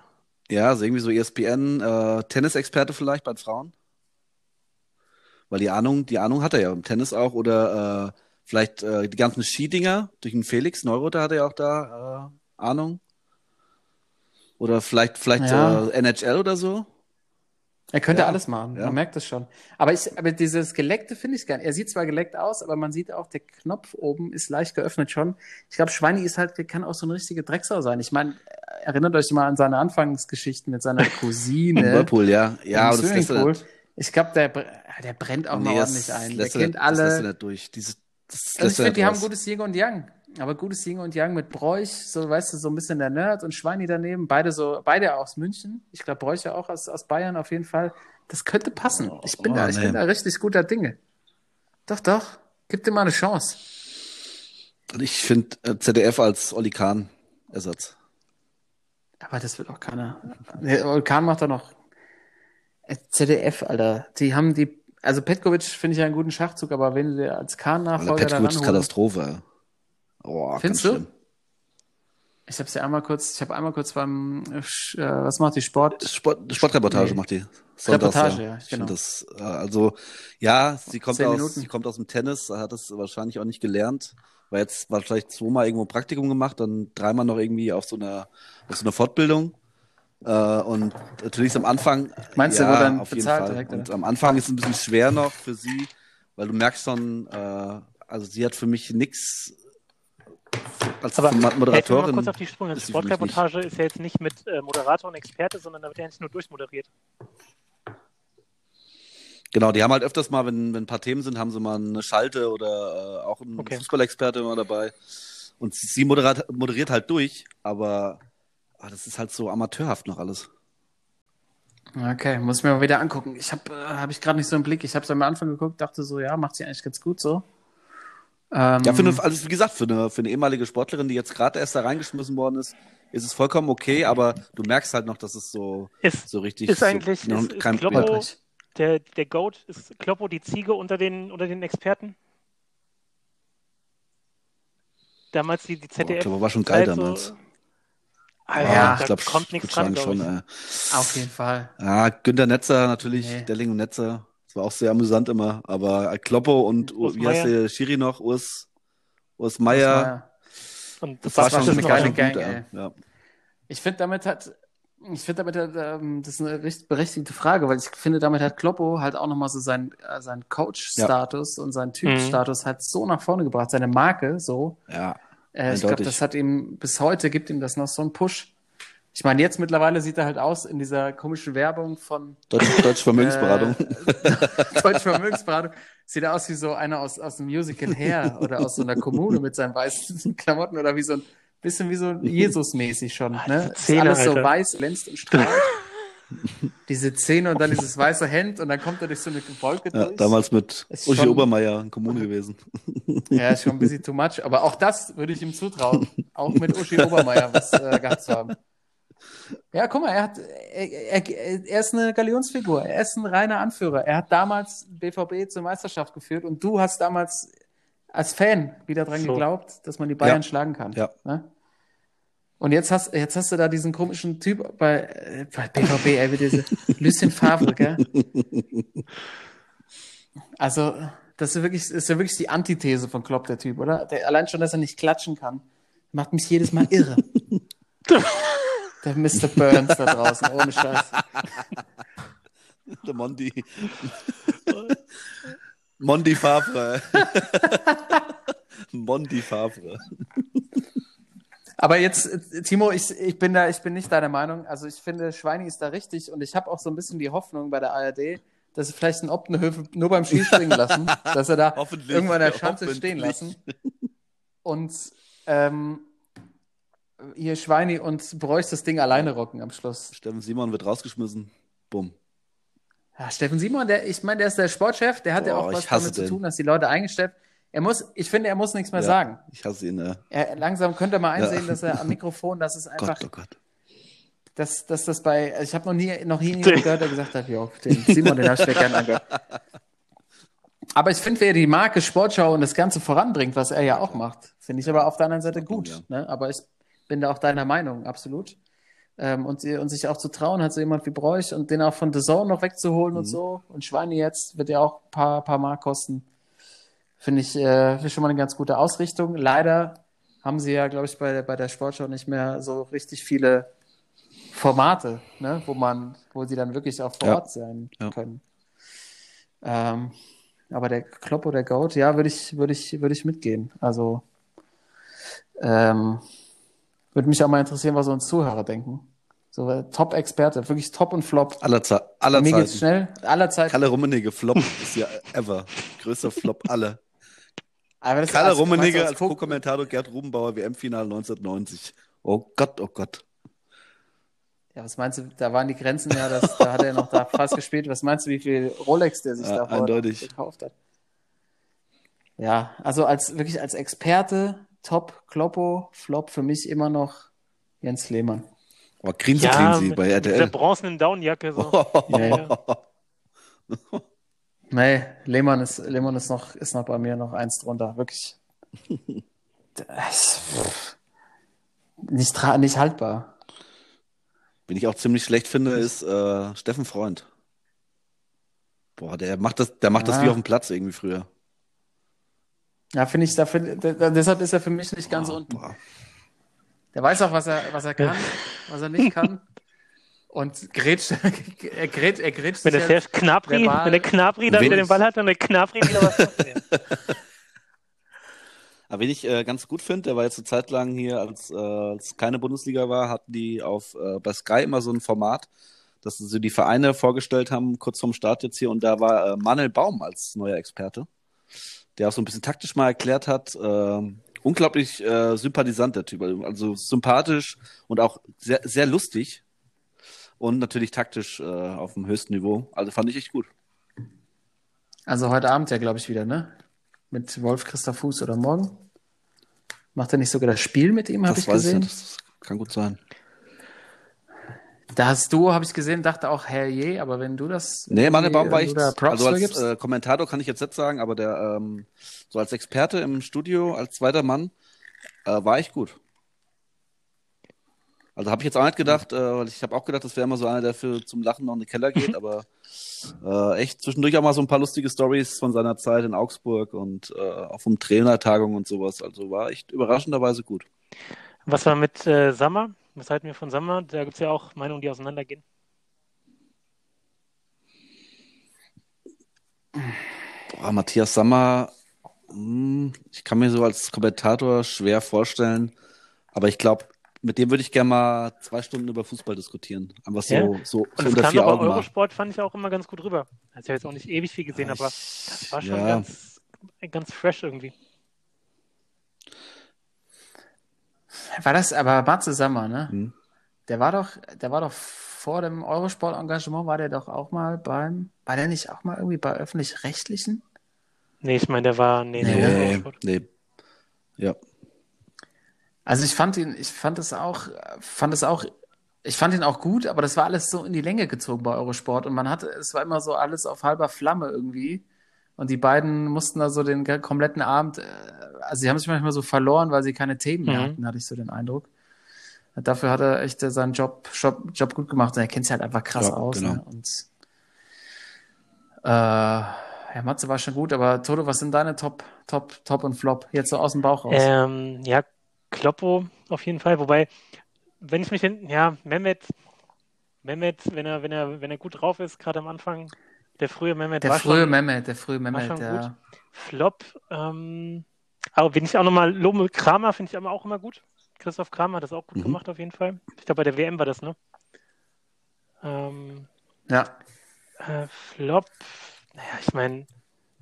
Ja, also irgendwie so ESPN, äh, Tennisexperte vielleicht bei den Frauen. Weil die Ahnung, die Ahnung hat er ja im Tennis auch oder äh, vielleicht äh, die ganzen Skidinger durch den Felix Neuroter hat er ja auch da äh, Ahnung. Oder vielleicht vielleicht Ja. äh, NHL oder so. Er könnte Ja, alles machen, ja. man merkt das schon. Aber, ich, aber dieses Geleckte finde ich nicht. Er sieht zwar geleckt aus, aber man sieht auch, der Knopf oben ist leicht geöffnet schon. Ich glaube, Schweini ist halt, kann auch so eine richtige Drecksau sein. Ich meine, erinnert euch mal an seine Anfangsgeschichten mit seiner Cousine. Whirlpool, ja. Ja, und das lässt nicht, Ich glaube, der, br- der brennt auch nee, mal ordentlich ein. Der er kennt nicht, das lässt er alle. durch. Dieses, das Also ich finde, die haben raus. gutes Yin und Yang. Aber gutes Yin und Yang mit Bräuch, so weißt du, so ein bisschen der Nerd und Schweini daneben, beide so, beide aus München. Ich glaube, Bräuch ja auch aus, aus Bayern auf jeden Fall. Das könnte passen. Ich bin Oh, da, ich nee. bin da richtig guter Dinge. Doch, doch. Gib dir mal eine Chance. Und ich finde äh, ZDF als Oli Kahn Ersatz. Aber das wird auch keiner. Der Vulkan macht doch noch Äh, ZDF, Alter. Die haben die, also Petkovic finde ich ja einen guten Schachzug, aber wenn du dir als Weil Kahn-Nachfolger da Petkovic ist Katastrophe. Oh, Findest du? schlimm. Ich habe ja einmal kurz, ich habe einmal kurz beim, äh, was macht die Sport? Sport, Sportreportage Nee. macht die. Reportage, ja, Ich genau. das, äh, also, ja, sie kommt aus, Minuten. sie kommt aus dem Tennis, hat das wahrscheinlich auch nicht gelernt, war jetzt wahrscheinlich zweimal irgendwo ein Praktikum gemacht, dann dreimal noch irgendwie auf so einer, auf so einer Fortbildung. Äh, und natürlich ist am Anfang, Meinst du, ja, wurde dann auf jeden bezahlt Fall. direkt, und am Anfang ist es ein bisschen schwer noch für sie, weil du merkst schon, äh, also sie hat für mich nix als Aber helfen wir mal Moderatorin. kurz auf die Sprünge. Die Sportreportage ist ja jetzt nicht mit äh, Moderator und Experte, sondern da wird ja nicht nur durchmoderiert. Genau, die haben halt öfters mal, wenn, wenn ein paar Themen sind, haben sie mal eine Schalte oder äh, auch einen Okay. Fußballexperte immer dabei. Und sie, moderiert, moderiert halt durch, aber ah, das ist halt so amateurhaft noch alles. Okay, muss ich mir mal wieder angucken. Ich habe äh, hab ich gerade nicht so im Blick. Ich habe es am Anfang geguckt, dachte so, ja, macht sie eigentlich ganz gut so. Ähm, Ja, für eine, also wie gesagt, für eine, für eine ehemalige Sportlerin, die jetzt gerade erst da reingeschmissen worden ist, ist es vollkommen okay, aber du merkst halt noch, dass es so, Ist, so richtig ist so, eigentlich noch ist, ist kein, Kloppo, Holprig. der, der Goat, ist Kloppo die Ziege unter den, unter den Experten? Damals die, die Boah, ZDF. ich glaube, war schon geil Zeit damals. Alter, Ja, da ich glaube, kommt nichts dran, glaube ich. schon. Äh, Auf jeden Fall. Ja, Günter Netzer natürlich, Nee. Delling und Netzer. War auch sehr amüsant immer. Aber Kloppo und Urs wie heißt der Schiri noch? Urs, Urs Meier. Und Das, das, war schon eine geile schon Gang, gut, ey. ja. ja. Ich finde, damit hat, ich finde, damit hat, ähm, das ist eine recht berechtigte Frage, weil ich finde, damit hat Kloppo halt auch nochmal so seinen, äh, seinen Coach-Status und seinen Typ-Status halt so nach vorne gebracht, seine Marke so. Ja. Äh, ich glaube, das hat ihm, bis heute gibt ihm, bis heute gibt ihm das noch so einen Push. Ich meine, jetzt mittlerweile sieht er halt aus in dieser komischen Werbung von Deutsche, Deutsche Vermögensberatung. äh, Deutsche Vermögensberatung. Sieht er aus wie so einer aus, aus dem Musical Hair oder aus so einer Kommune mit seinen weißen Klamotten oder wie so ein bisschen wie so Jesus-mäßig schon. Ne? Ist Zähne, alles so Alter. weiß, glänzt und strahlt. Diese Zähne und dann dieses weiße Hemd und dann kommt er durch so eine Wolke ja, durch. damals mit Ist Uschi schon- Obermeier in Kommune gewesen. Ja, ist schon ein bisschen too much. Aber auch das würde ich ihm zutrauen, auch mit Uschi Obermeier was äh, gehabt zu haben. Ja, guck mal, er, hat, er, er, er ist eine Galionsfigur. Er ist ein reiner Anführer. Er hat damals BVB zur Meisterschaft geführt und du hast damals als Fan wieder dran So. geglaubt, dass man die Bayern Ja. schlagen kann. Ja. Ne? Und jetzt hast, jetzt hast du da diesen komischen Typ bei, bei BVB, ey, wie diese Lucien Favre, gell? Also, das ist wirklich, ist ja wirklich die Antithese von Klopp, der Typ, oder? Der, allein schon, dass er nicht klatschen kann, macht mich jedes Mal irre. der Mr. Burns da draußen, ohne Scheiß. Der Mondi. Mondi Favre. Mondi Favre. Aber jetzt, Timo, ich, ich bin da, ich bin nicht deiner Meinung. Also ich finde, Schweini ist da richtig und ich habe auch so ein bisschen die Hoffnung bei der ARD, dass sie vielleicht einen Optenhöfe nur beim Skispringen lassen, dass er da irgendwann in der Schanze stehen lassen. Und ähm, hier Schweini und Bräuch das Ding alleine rocken am Schluss. Steffen Simon wird rausgeschmissen. Bumm. Ja, Steffen Simon, der, ich meine, der ist der Sportchef, der hat ja Boah, auch was damit zu den. tun, dass die Leute eingestellt. Er muss, ich finde, er muss nichts mehr Ja. sagen. Ich hasse ihn. Äh. Er, langsam könnte er mal einsehen, Ja. dass er am Mikrofon, dass es einfach Gott, oh Gott. dass, dass das bei, also ich habe noch nie, noch nie jemanden gehört, der gesagt hat, ja, den Simon, den habe ich mir gerne angehört. Aber ich finde, wer die Marke Sportschau und das Ganze voranbringt, was er ja auch macht, finde ich aber auf der anderen Seite gut. Ja. Ne? Aber ich bin da auch deiner Meinung, absolut. Ähm, und, und sich auch zu trauen, hat so jemand wie Bräuch und den auch von The Zone noch wegzuholen Mhm. und so. Und Schweine jetzt wird ja auch ein paar, paar Mark kosten. Finde ich, äh, schon mal eine ganz gute Ausrichtung. Leider haben sie ja, glaube ich, bei, der- bei der Sportschau nicht mehr so richtig viele Formate, ne, wo man, wo sie dann wirklich auch vor Ja. Ort sein Ja. können. Ähm, aber der Klopp oder der Goat, ja, würde ich, würde ich, würde ich mitgehen. Also ähm, würde mich auch mal interessieren, was uns Zuhörer denken. So Top-Experte, wirklich Top und Flop. Aller, Ze aller Mir geht's Zeiten. schnell, aller Zeit. Kalle Rummenigge, Flop ist ja ever. Größter Flop aller. Aber das- Kalle Rummenigge als Co-Kommentator Gerd Rubenbauer WM-Finale 1990. Oh Gott, oh Gott. Ja, was meinst du, da waren die Grenzen ja, das, da hat er noch da fast gespielt. Was meinst du, wie viel Rolex der sich Ja, da gekauft hat? Ja, also als wirklich als Experte, Top, Kloppo, Flop für mich immer noch Jens Lehmann. Oh, Grinse Ja, mit, bei mit dieser RTL. bronzenen Downjacke. So. Ja, ja. Nee, Lehmann ist, Lehmann ist noch, ist noch bei mir noch eins drunter, wirklich. Das, nicht, nicht haltbar. Wen ich auch ziemlich schlecht finde, ist äh, Steffen Freund. Boah, der macht das, der macht das Ah. wie auf dem Platz irgendwie früher. Ja, finde ich, da find, da, da- deshalb ist er für mich nicht ganz Boah, unten. boah. Der weiß auch, was er, was er kann, was er nicht kann. Und grätscht, er grätscht, er grätscht Wenn sich der halt- Knapri, verbal- wenn der Knapri da Wen- wieder den Ball hat, dann der Knapri wieder was. Aber wen ich äh, ganz gut finde, der war jetzt eine Zeit lang hier, als äh, als keine Bundesliga war, hatten die auf äh, bei Sky immer so ein Format, dass sie so die Vereine vorgestellt haben, kurz vorm Start jetzt hier. Und da war äh, Manuel Baum als neuer Experte, der auch so ein bisschen taktisch mal erklärt hat. Äh, unglaublich äh, sympathisant, der Typ. Also sympathisch und auch sehr, sehr lustig. Und natürlich taktisch äh, auf dem höchsten Niveau. Also fand ich echt gut. Also heute Abend ja, glaube ich, wieder, ne? Mit Wolf Christoph Fuß oder morgen? Macht er nicht sogar das Spiel mit ihm, habe ich weiß gesehen? ich. Das kann gut sein. Das Duo habe ich gesehen, dachte auch, herrje, aber wenn du das. Nee, Manuel Baum war du da Props also als äh, Kommentator kann ich jetzt nicht sagen, aber der, ähm, so als Experte im Studio, als zweiter Mann, äh, war echt gut. Also habe ich jetzt auch nicht gedacht, äh, weil ich habe auch gedacht, das wäre immer so einer, der für zum Lachen noch in den Keller geht, aber äh, echt zwischendurch auch mal so ein paar lustige Stories von seiner Zeit in Augsburg und äh, auch vom Trainertagung und sowas. Also war echt überraschenderweise gut. Was war mit äh, Sammer? Was halten wir von Sammer? Da gibt es ja auch Meinungen, die auseinandergehen. Boah, Matthias Sammer Hm, Ich kann mir so als Kommentator schwer vorstellen, aber ich glaube, mit dem würde ich gerne mal zwei Stunden über Fußball diskutieren. Einfach so, Ja. so, Und so es unter kam vier Augen mal. Eurosport, fand ich auch immer ganz gut rüber. Also ich habe jetzt auch nicht ewig viel gesehen, Ja, aber ich- das war schon ja. ganz, ganz fresh irgendwie. War das aber Matze Sammer, ne? Hm. Der war doch, der war doch vor dem Eurosport-Engagement, war der doch auch mal beim, war der nicht auch mal irgendwie bei öffentlich-rechtlichen? Nee, ich meine, der war, nee, nee, Nee. der war Nee, Eurosport. nee. Ja. Also ich fand ihn, ich fand es auch, fand es auch, ich fand ihn auch gut, aber das war alles so in die Länge gezogen bei Eurosport und man hatte, es war immer so alles auf halber Flamme irgendwie und die beiden mussten da so den kompletten Abend, äh, also sie haben sich manchmal so verloren, weil sie keine Themen mehr Mhm. hatten, hatte ich so den Eindruck. Dafür hat er echt äh, seinen Job, Job, Job gut gemacht und er kennt sich halt einfach krass Ja, aus. genau. Ne? Und äh, ja, Matze war schon gut, aber Toto, was sind deine Top, Top, Top und Flop? Jetzt so aus dem Bauch raus. Ähm, ja, Kloppo auf jeden Fall. Wobei, wenn ich mich in, ja, Mehmet, Mehmet, wenn er, wenn er, wenn er gut drauf ist, gerade am Anfang, der frühe Mehmet Der war frühe schon Mehmet, der frühe Mehmet, der. gut. Flop. Ähm, aber wenn ich auch nochmal lobe, Kramer finde ich aber auch immer gut. Christoph Kramer hat das auch gut Mhm. gemacht auf jeden Fall. Ich glaube, bei der WM war das, ne? Ähm, Ja, äh, Flop, naja, ich meine,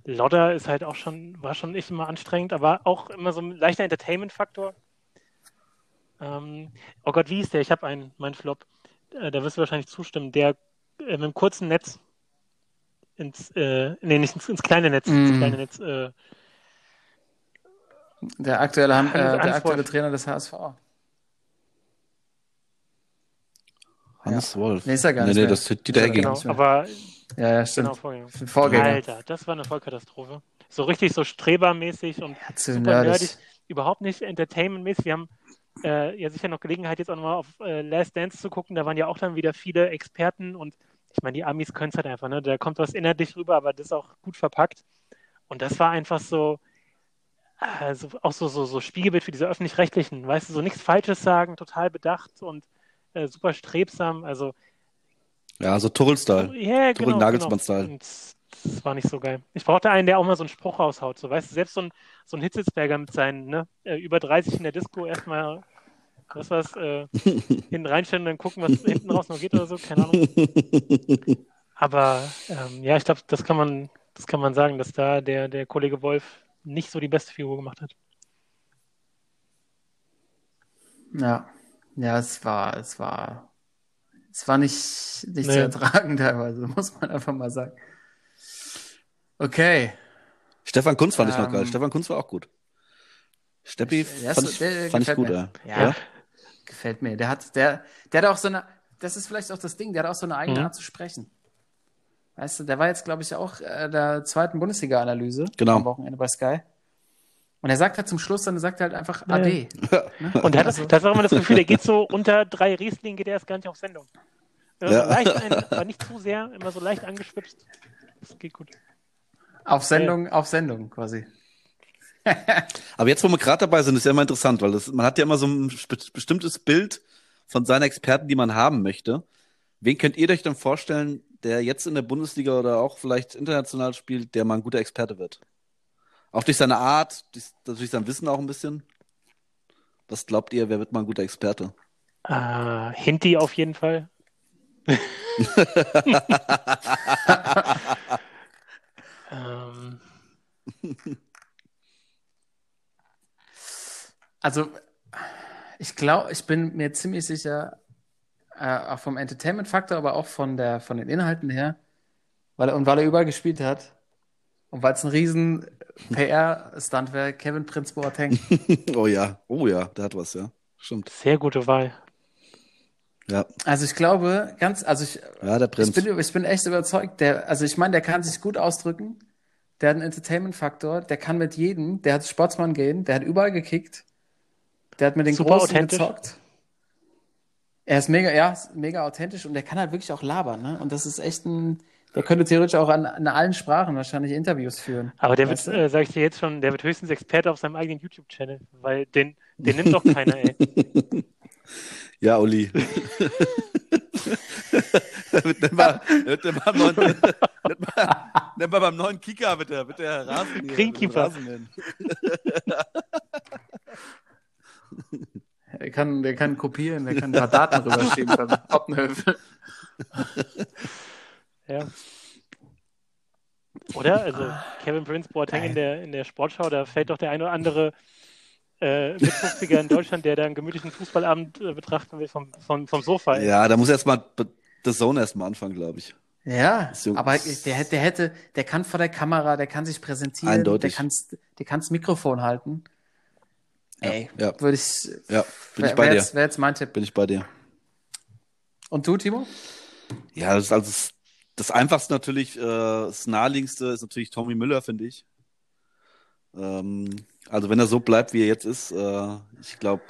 Lodder ist halt auch schon, war schon echt immer anstrengend, aber auch immer so ein leichter Entertainment-Faktor. Ähm, oh Gott, wie ist der? Ich habe einen, mein Flop. Äh, da wirst du wahrscheinlich zustimmen. Der äh, mit dem kurzen Netz ins, äh, nee, nicht ins, ins kleine Netz, ins Mm. kleine Netz, äh, der aktuelle, äh, der aktuelle Wolf. Trainer des HSV. Hannes Wolf. Nee, ist er gar nee, nicht nee, das ist Dieter er Hecking. genau, aber Ja, ja, stimmt. genau, Vorgänger. Vorgänger. Alter, das war eine Vollkatastrophe. So richtig so strebermäßig und Ja, zu super nerdig. nerdig, überhaupt nicht entertainmentmäßig. Wir haben äh, ja sicher noch Gelegenheit, jetzt auch nochmal auf äh, Last Dance zu gucken. Da waren ja auch dann wieder viele Experten und ich meine, die Amis können es halt einfach, ne? Da kommt was inhaltlich rüber, aber das ist auch gut verpackt. Und das war einfach so, äh, so auch so, so, so Spiegelbild für diese öffentlich-rechtlichen, weißt du, so nichts Falsches sagen, total bedacht und äh, super strebsam. Also Ja, so Tuchel-Style. ja, Tuchel genau, Nagelsmann-Style. genau. Das war nicht so geil. Ich brauchte einen, der auch mal so einen Spruch raushaut. So, weißt du, selbst so ein, so ein Hitzelsberger mit seinen ne, äh, über 30 in der Disco erstmal was was äh, hinten reinstellen und dann gucken, was hinten raus noch geht oder so, keine Ahnung. Aber ähm, ja, ich glaube, das kann man, das kann man sagen, dass da der, der Kollege Wolf nicht so die beste Figur gemacht hat. Ja, ja, es war, es war, es war nicht, nicht Nee. zu ertragen teilweise, muss man einfach mal sagen. Okay. Stefan Kunz fand ich noch Ähm, geil. Stefan Kunz war auch gut. Steppi fand ich, fand ich gut, ja. Ja, gefällt mir. Der hat, der, der hat auch so eine, das ist vielleicht auch das Ding, der hat auch so eine eigene Mhm. Art zu sprechen. Weißt du, der war jetzt, glaube ich, auch äh, der zweiten Bundesliga-Analyse Genau. am Wochenende bei Sky. Und er sagt halt zum Schluss, dann er sagt halt einfach Ja. Ade. Und er hat Also- das ist auch immer das Gefühl, der geht so unter drei Riesling, geht er erst gar nicht auf Sendung. Ja. so leicht aber nicht zu sehr, immer so leicht angeschwipst. Das geht gut. Auf Sendung, auf Sendung quasi. Aber jetzt, wo wir gerade dabei sind, ist ja immer interessant, weil das, man hat ja immer so ein bestimmtes Bild von seinen Experten, die man haben möchte. Wen könnt ihr euch dann vorstellen, der jetzt in der Bundesliga oder auch vielleicht international spielt, der mal ein guter Experte wird? Auch durch seine Art, durch, durch sein Wissen auch ein bisschen. Was glaubt ihr, wer wird mal ein guter Experte? Äh, Hinti auf jeden Fall. ähm, Also, ich glaube, ich bin mir ziemlich sicher, äh, auch vom Entertainment-Faktor, aber auch von der, von den Inhalten her, weil er, und weil er überall gespielt hat und weil es ein riesen PR-Stunt wäre, Kevin Prinz Boateng. oh ja, oh ja, der hat was, ja. Stimmt. sehr gute Wahl. Ja, Also ich glaube, ganz, also ich, ja der ich Prinz. bin, ich bin echt überzeugt, der, also ich meine, der kann sich gut ausdrücken, der hat einen Entertainment-Faktor, der kann mit jedem, der hat Sportsmann gehen, der hat überall gekickt, der hat mit den Super Großen authentisch. gezockt. Er ist mega, ja, mega authentisch und der kann halt wirklich auch labern, ne? Und das ist echt ein, der könnte theoretisch auch an, an allen Sprachen wahrscheinlich Interviews führen. Aber der wird, äh, sage ich dir jetzt schon, der wird höchstens Experte auf seinem eigenen YouTube-Channel, weil den, den nimmt doch keiner, ey. Ja, Uli. Da wird nicht mal, beim neuen, nicht mal, nicht mal beim neuen Kicker wird der Rasen, Greenkeeper. Der kann, der kann kopieren, der kann ein paar Daten rüberschieben beim Oppenhövel. Ja. Oder? Also Kevin Prince Boateng in der, in der Sportschau, da fällt doch der ein oder andere äh, Mit-50er in Deutschland, der da einen gemütlichen Fußballabend äh, betrachten will vom, vom, vom Sofa. ey. Ja, da muss erstmal The Zone erstmal anfangen, glaube ich. Ja, So. aber der, hätte- der hätte, der kann vor der Kamera, der kann sich präsentieren, Eindeutig. der kann der kann's Mikrofon halten. Ja, Ey, ja. würde ich, Ja, bin wär, ich bei dir. Jetzt, wär jetzt mein Tipp. Bin ich bei dir. Und du, Timo? Ja, das ist also das, das einfachste natürlich, äh, das naheliegendste ist natürlich Tommy Müller, finde ich. Ähm, also wenn er so bleibt, wie er jetzt ist, äh, ich glaube,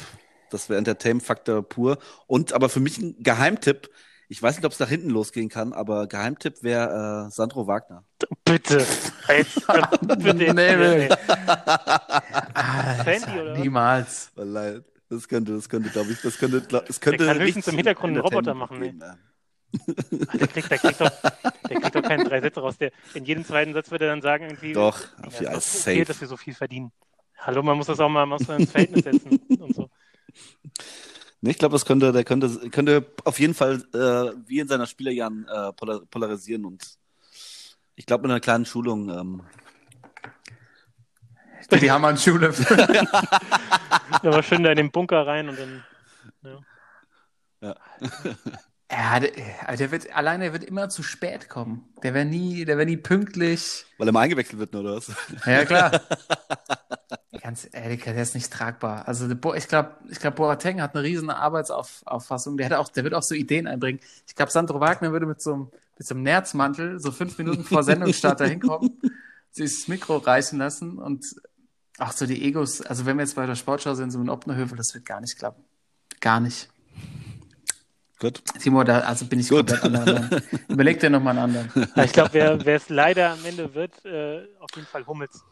das wäre Entertainment-Faktor pur. Und aber für mich ein Geheimtipp, ich weiß nicht, ob es nach hinten losgehen kann, aber Geheimtipp wäre äh, Sandro Wagner. Bitte. Jetzt, bitte. Nee, nee. Ah, Sandy, oder? Niemals. Das könnte, das könnte, glaube ich, das könnte, glaub- das Der könnte kann höchstens im Hintergrund einen Roboter machen, geben, ja. Der kriegt, der, kriegt doch, der kriegt doch keine drei Sätze raus. Der, in jedem zweiten Satz wird er dann sagen, irgendwie, Doch, ja, auf ist okay, safe. dass wir so viel verdienen. Hallo, man muss das auch mal, man muss das ins Verhältnis setzen und so. Nee, ich glaube, das könnte, der könnte, könnte auf jeden Fall äh, wie in seiner Spielerjahren äh, polar, polarisieren und ich glaube mit einer kleinen Schulung. Ähm, Die Hammann-Schule. Aber schön da in den Bunker rein und dann. Ja. ja, der, also der wird, allein der wird immer zu spät kommen. Der wäre nie, der wäre nie pünktlich. weil er mal eingewechselt wird, oder was? Ja, klar. Ganz ehrlich, der ist nicht tragbar. Also ich glaube, ich glaub, Boateng hat eine riesen Arbeitsauffassung. Der, hat auch, der wird auch so Ideen einbringen. Ich glaube, Sandro Wagner würde mit so einem, mit so einem Nerzmantel so fünf Minuten vor Sendungsstart da hinkommen, sich das Mikro reißen lassen und ach so die Egos. Also wenn wir jetzt bei der Sportschau sind, so in Oppenhövel, das wird gar nicht klappen. Gar nicht. Gut. Timo, da also bin ich Gut. komplett anderer Meinung. Überleg dir nochmal einen anderen. Ich glaube, wer es leider am Ende wird, äh, auf jeden Fall Hummels.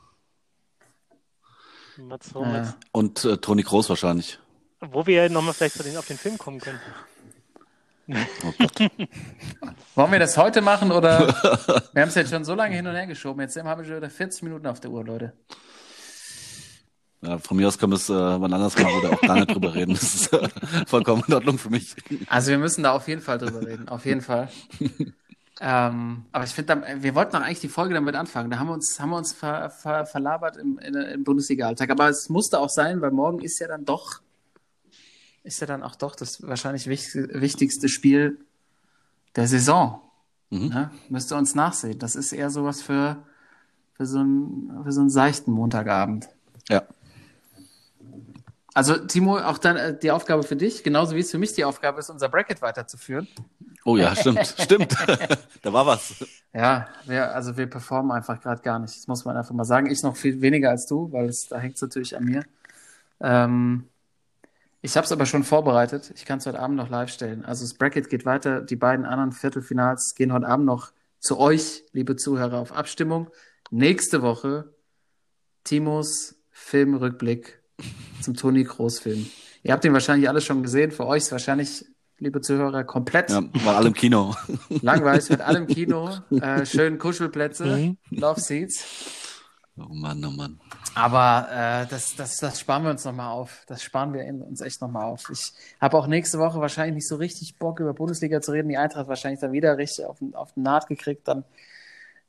Mats Hummels. Ja. Und äh, Toni Kroos wahrscheinlich. Wo wir nochmal vielleicht zu den, auf den Film kommen können. Oh. Wollen wir das heute machen oder? wir haben es jetzt schon so lange hin und her geschoben. Jetzt haben wir schon wieder 40 Minuten auf der Uhr, Leute. Ja, von mir aus können wir es äh, wann anders machen oder auch gar nicht drüber reden. Das ist äh, vollkommen in Ordnung für mich. Also wir müssen da auf jeden Fall drüber reden. Auf jeden Fall. ähm, aber ich finde, wir wollten doch eigentlich die Folge damit anfangen. Da haben wir uns, haben wir uns ver, ver, verlabert im, im Bundesliga-Alltag. Aber es musste auch sein, weil morgen ist ja dann doch, ist ja dann auch doch das wahrscheinlich wichtig, wichtigste Spiel der Saison. Mhm. Ne? Müsst ihr uns nachsehen. Das ist eher sowas für, für, so, einen, für so einen seichten Montagabend. Ja. Also, Timo, auch dann äh, die Aufgabe für dich, genauso wie es für mich die Aufgabe ist, unser Bracket weiterzuführen. Oh ja, stimmt, stimmt. da war was. Ja, wir, also wir performen einfach gerade gar nicht. Das muss man einfach mal sagen. Ich noch viel weniger als du, weil es, da hängt es natürlich an mir. Ähm, ich habe es aber schon vorbereitet. Ich kann es heute Abend noch live stellen. Also das Bracket geht weiter. Die beiden anderen Viertelfinals gehen heute Abend noch zu euch, liebe Zuhörer, auf Abstimmung. Nächste Woche Timos Filmrückblick zum Toni Kroos Film. Ihr habt ihn wahrscheinlich alle schon gesehen. Für euch ist wahrscheinlich, liebe Zuhörer, komplett Ja, war alle im Kino. Langweilig mit allem Kino, äh, schönen Kuschelplätze, Mhm. Love Seats. Oh Mann, oh Mann. Aber äh, das, das, das sparen wir uns nochmal auf. Das sparen wir uns echt nochmal auf. Ich habe auch nächste Woche wahrscheinlich nicht so richtig Bock, über Bundesliga zu reden. Die Eintracht wahrscheinlich dann wieder richtig auf, den- auf den Naht gekriegt. Dann,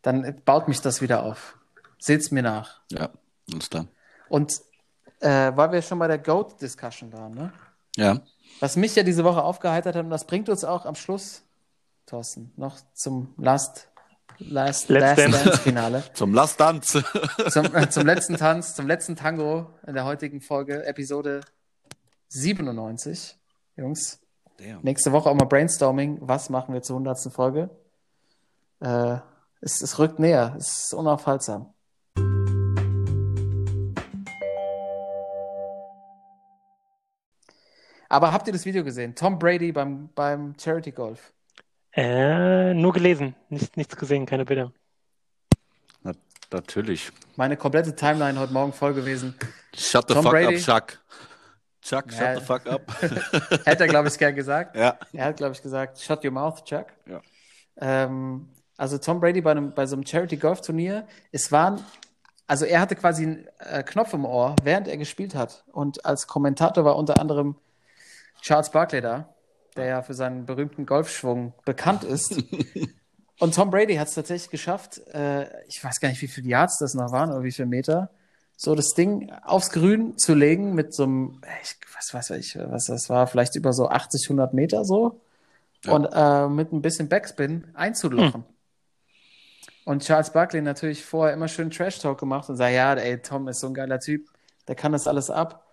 dann baut mich das wieder auf. Seht's mir nach. Ja, alles klar. Und äh, weil wir schon bei der GOAT-Discussion waren, ne? Ja. Was mich ja diese Woche aufgeheitert hat, und das bringt uns auch am Schluss, Thorsten, noch zum Last, Last, Let's Last Dance. Dance-Finale. Zum Last Dance. zum, äh, zum letzten Tanz, zum letzten Tango in der heutigen Folge, Episode 97. Jungs, Damn. nächste Woche auch mal Brainstorming. Was machen wir zur 100. Folge? Äh, es, es rückt näher, es ist unaufhaltsam. Aber habt ihr das Video gesehen? Tom Brady beim, beim Charity Golf. Äh, nur gelesen, nicht, nichts gesehen, keine Bilder. Na, natürlich. Meine komplette Timeline heute Morgen voll gewesen. Shut the Tom fuck Brady. up, Chuck. Chuck, Ja. shut the fuck up. Hätte er, glaube ich, gern gesagt. ja. Er hat, glaube ich, gesagt, shut your mouth, Chuck. Ja. Ähm, also Tom Brady bei, einem, bei so einem Charity-Golf-Turnier, es waren, also er hatte quasi einen äh, Knopf im Ohr, während er gespielt hat. Und als Kommentator war unter anderem Charles Barkley da, der ja für seinen berühmten Golfschwung bekannt ist. Und Tom Brady hat es tatsächlich geschafft, äh, ich weiß gar nicht, wie viele Yards das noch waren oder wie viele Meter, so das Ding aufs Grün zu legen mit so einem, ich, was weiß ich, was das war, vielleicht über so 80, 100 Meter so. Und äh, mit ein bisschen Backspin einzulochen. Und Charles Barkley natürlich vorher immer schön Trash-Talk gemacht und sagt, ja, ey, Tom ist so ein geiler Typ, der kann das alles ab.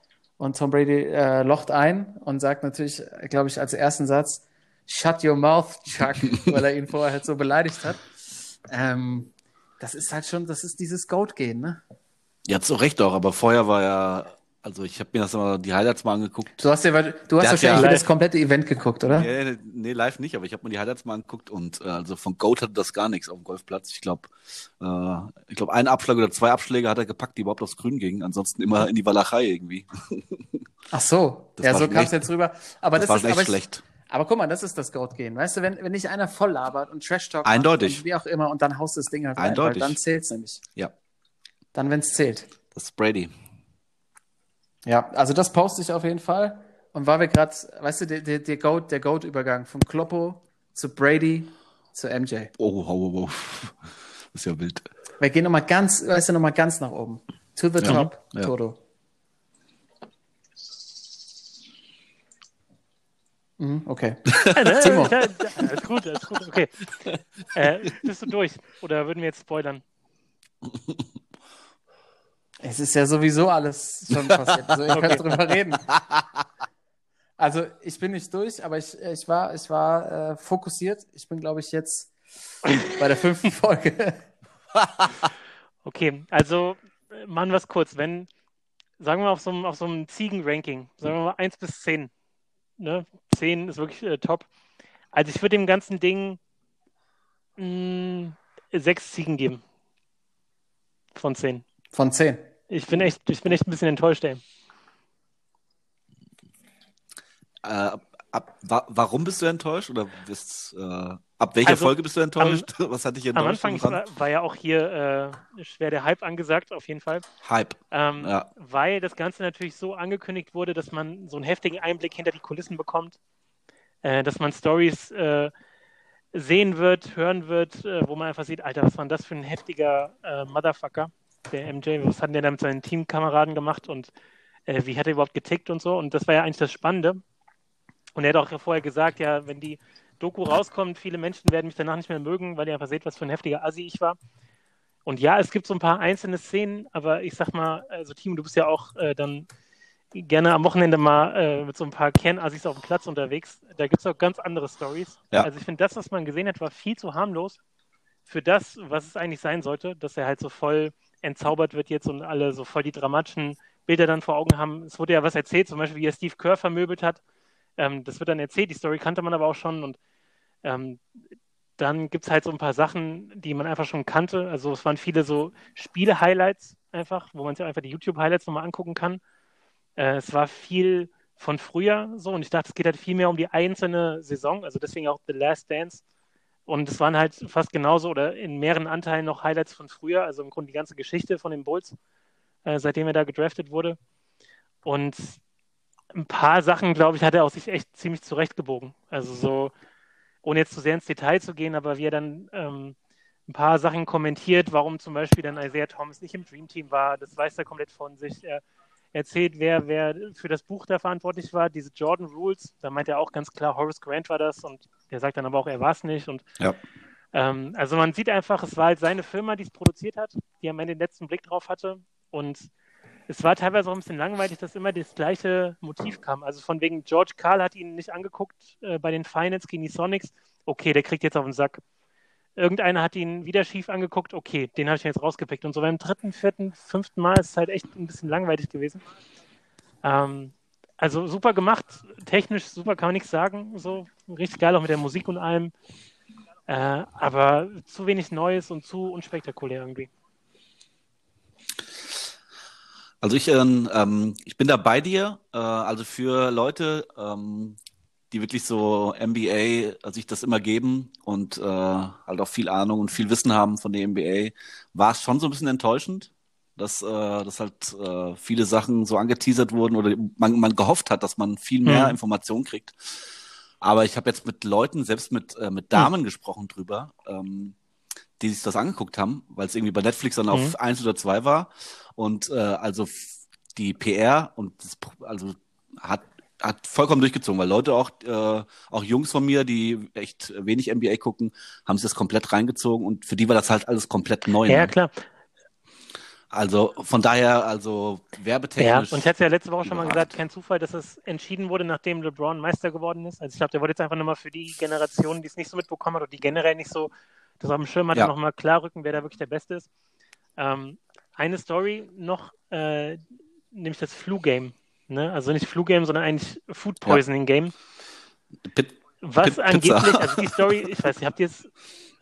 Und Tom Brady äh, locht ein und sagt natürlich, glaube ich, als ersten Satz, Shut your mouth, Chuck, weil er ihn vorher halt so beleidigt hat. Ähm, das ist halt schon, das ist dieses Goat-Gehen, ne? Habt so recht auch, aber vorher war ja, also ich habe mir das mal, die Highlights mal angeguckt. Du hast ja, du hast wahrscheinlich ja das komplette Event geguckt, oder? Nee, nee, live nicht, aber ich habe mir die Highlights mal angeguckt und äh, also von Goat hatte das gar nichts auf dem Golfplatz. Ich glaube, äh, ich glaube, einen Abschlag oder zwei Abschläge hat er gepackt, die überhaupt aufs Grün gingen. Ansonsten immer in die Walachei irgendwie. Ach so, Das ja, so kam es jetzt rüber. Aber Das, das, war ist echt aber ich- schlecht. Aber guck mal, das ist das Goat-Gehen. Weißt du, wenn, wenn nicht einer voll labert und Trash-Talk Eindeutig. wie auch immer und dann haust das Ding halt rein, Eindeutig. weil dann zählt's nämlich. Ja, Dann, wenn's zählt. das ist Brady. Ja, also das poste ich auf jeden Fall. Und weil wir gerade, weißt du, der, der, der Goat, der Goat-Übergang von Kloppo zu Brady zu MJ. Oh, oh, oh, oh. Das ist ja wild. Wir gehen nochmal ganz, weißt du, nochmal ganz nach oben. To the Ja. top, Ja. Toto. Mhm, okay. Ne? Timo. Alles gut, alles gut, okay. Äh, bist du durch? Oder würden wir jetzt spoilern? Es ist ja sowieso alles schon passiert. Also ihr könnt Okay. drüber reden. Also ich bin nicht durch, aber ich, ich war, ich war äh, fokussiert. Ich bin, glaube ich, jetzt bei der fünften Folge. Okay, also äh, machen wir es kurz. Wenn, sagen wir mal auf so einem, auf so einem Ziegen-Ranking, sagen wir mal 1 bis 10. Ne? 10 ist wirklich äh, top. Also ich würde dem ganzen Ding mh, sechs Ziegen geben. Von 10. Von zehn. Ich bin echt, ich bin echt ein bisschen enttäuscht, ey. Äh, ab, wa warum bist du enttäuscht? Oder bist, äh, ab welcher Also, Folge bist du enttäuscht? Was hat dich enttäuscht? Am Anfang war, war ja auch hier äh, schwer der Hype angesagt, auf jeden Fall. Hype. Ähm, Ja. Weil das Ganze natürlich so angekündigt wurde, dass man so einen heftigen Einblick hinter die Kulissen bekommt, äh, dass man Stories äh, sehen wird, hören wird, äh, wo man einfach sieht, Alter, was war denn das für ein heftiger Motherfucker, der MJ, was hat denn der da mit seinen Teamkameraden gemacht und äh, wie hat er überhaupt getickt und so. Und das war ja eigentlich das Spannende. Und er hat auch vorher gesagt, ja, wenn die Doku rauskommt, viele Menschen werden mich danach nicht mehr mögen, weil ihr einfach seht, was für ein heftiger Assi ich war. Und ja, es gibt so ein paar einzelne Szenen, aber ich sag mal, also Timo, du bist ja auch äh, dann gerne am Wochenende mal äh, mit so ein paar Kernassis auf dem Platz unterwegs. Da gibt es auch ganz andere Stories. Ja. Also ich finde, das, was man gesehen hat, war viel zu harmlos für das, was es eigentlich sein sollte, dass er halt so voll entzaubert wird jetzt und alle so voll die dramatischen Bilder dann vor Augen haben. Es wurde ja was erzählt, zum Beispiel, wie er Steve Kerr vermöbelt hat. Ähm, das wird dann erzählt, die Story kannte man aber auch schon und ähm, dann gibt es halt so ein paar Sachen, die man einfach schon kannte. Also es waren viele so Spiele-Highlights einfach, wo man sich einfach die YouTube-Highlights nochmal angucken kann. Äh, es war viel von früher so und ich dachte, es geht halt viel mehr um die einzelne Saison, also deswegen auch The Last Dance. Und es waren halt fast genauso oder in mehreren Anteilen noch Highlights von früher, also im Grunde die ganze Geschichte von den Bulls, äh, seitdem er da gedraftet wurde. Und ein paar Sachen, glaube ich, hat er auch sich echt ziemlich zurechtgebogen. Also so, ohne jetzt zu sehr ins Detail zu gehen, aber wie er dann ähm, ein paar Sachen kommentiert, warum zum Beispiel dann Isaiah Thomas nicht im Dream Team war, das weiß er komplett von sich. Er erzählt, wer, wer für das Buch da verantwortlich war, diese Jordan Rules, da meint er auch ganz klar, Horace Grant war das und der sagt dann aber auch, er war es nicht. Und Ja. ähm, also man sieht einfach, es war halt seine Firma, die es produziert hat, die am Ende den letzten Blick drauf hatte. Und es war teilweise auch ein bisschen langweilig, dass immer das gleiche Motiv kam. Also von wegen George Karl hat ihn nicht angeguckt äh, bei den Finals gegen die Sonics. Okay, der kriegt jetzt auf den Sack. Irgendeiner hat ihn wieder schief angeguckt. Okay, den habe ich mir jetzt rausgepickt. Und so beim dritten, vierten, fünften Mal ist es halt echt ein bisschen langweilig gewesen. Ähm, also super gemacht, technisch super, kann man nichts sagen. So richtig geil, auch mit der Musik und allem. Äh, aber zu wenig Neues und zu unspektakulär irgendwie. Also ich, ähm, ähm, ich bin da bei dir. Äh, also für Leute, ähm, die wirklich so NBA sich das immer geben und äh, halt auch viel Ahnung und viel Wissen haben von der NBA, war es schon so ein bisschen enttäuschend, dass, äh, dass halt äh, viele Sachen so angeteasert wurden oder man, man gehofft hat, dass man viel mehr Mhm. Informationen kriegt. Aber ich habe jetzt mit Leuten, selbst mit, äh, mit Damen gesprochen drüber, ähm, die sich das angeguckt haben, weil es irgendwie bei Netflix dann Mhm. auf eins oder zwei war. Und äh, also die PR und das, also hat hat vollkommen durchgezogen, weil Leute auch äh, auch Jungs von mir, die echt wenig NBA gucken, haben sich das komplett reingezogen und für die war das halt alles komplett neu. Ja, ne? klar. Also von daher, also Ja, werbetechnisch. und ich hatte ja letzte Woche schon mal gesagt, kein Zufall, dass es entschieden wurde, nachdem LeBron Meister geworden ist. Also ich glaube, der wurde jetzt einfach nochmal für die Generation, die es nicht so mitbekommen hat oder die generell nicht so das auf dem Schirm hatte, Ja. nochmal klarrücken, wer da wirklich der Beste ist. Ähm, eine Story noch, äh, nämlich das Flu-Game. Ne? Also nicht Flu-Game, sondern eigentlich Food Poisoning-Game. Pit- Was Pi- angeblich, Pizza. also die Story, ich weiß nicht, habt ihr es,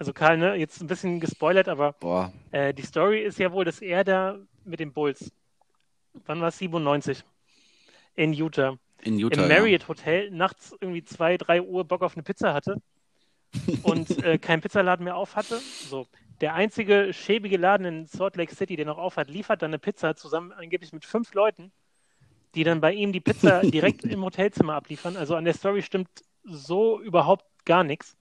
also Karl, ne, jetzt ein bisschen gespoilert, aber Boah, äh, die Story ist ja wohl, dass er da mit den Bulls, wann war es, 97, in Utah, in Utah. im ja. Marriott Hotel nachts irgendwie 2, 3 Uhr Bock auf eine Pizza hatte und äh, kein Pizzaladen mehr auf hatte. So. Der einzige schäbige Laden in Salt Lake City, der noch auf hat, liefert dann eine Pizza zusammen angeblich mit fünf Leuten, die dann bei ihm die Pizza direkt im Hotelzimmer abliefern. Also an der Story stimmt so überhaupt gar nichts.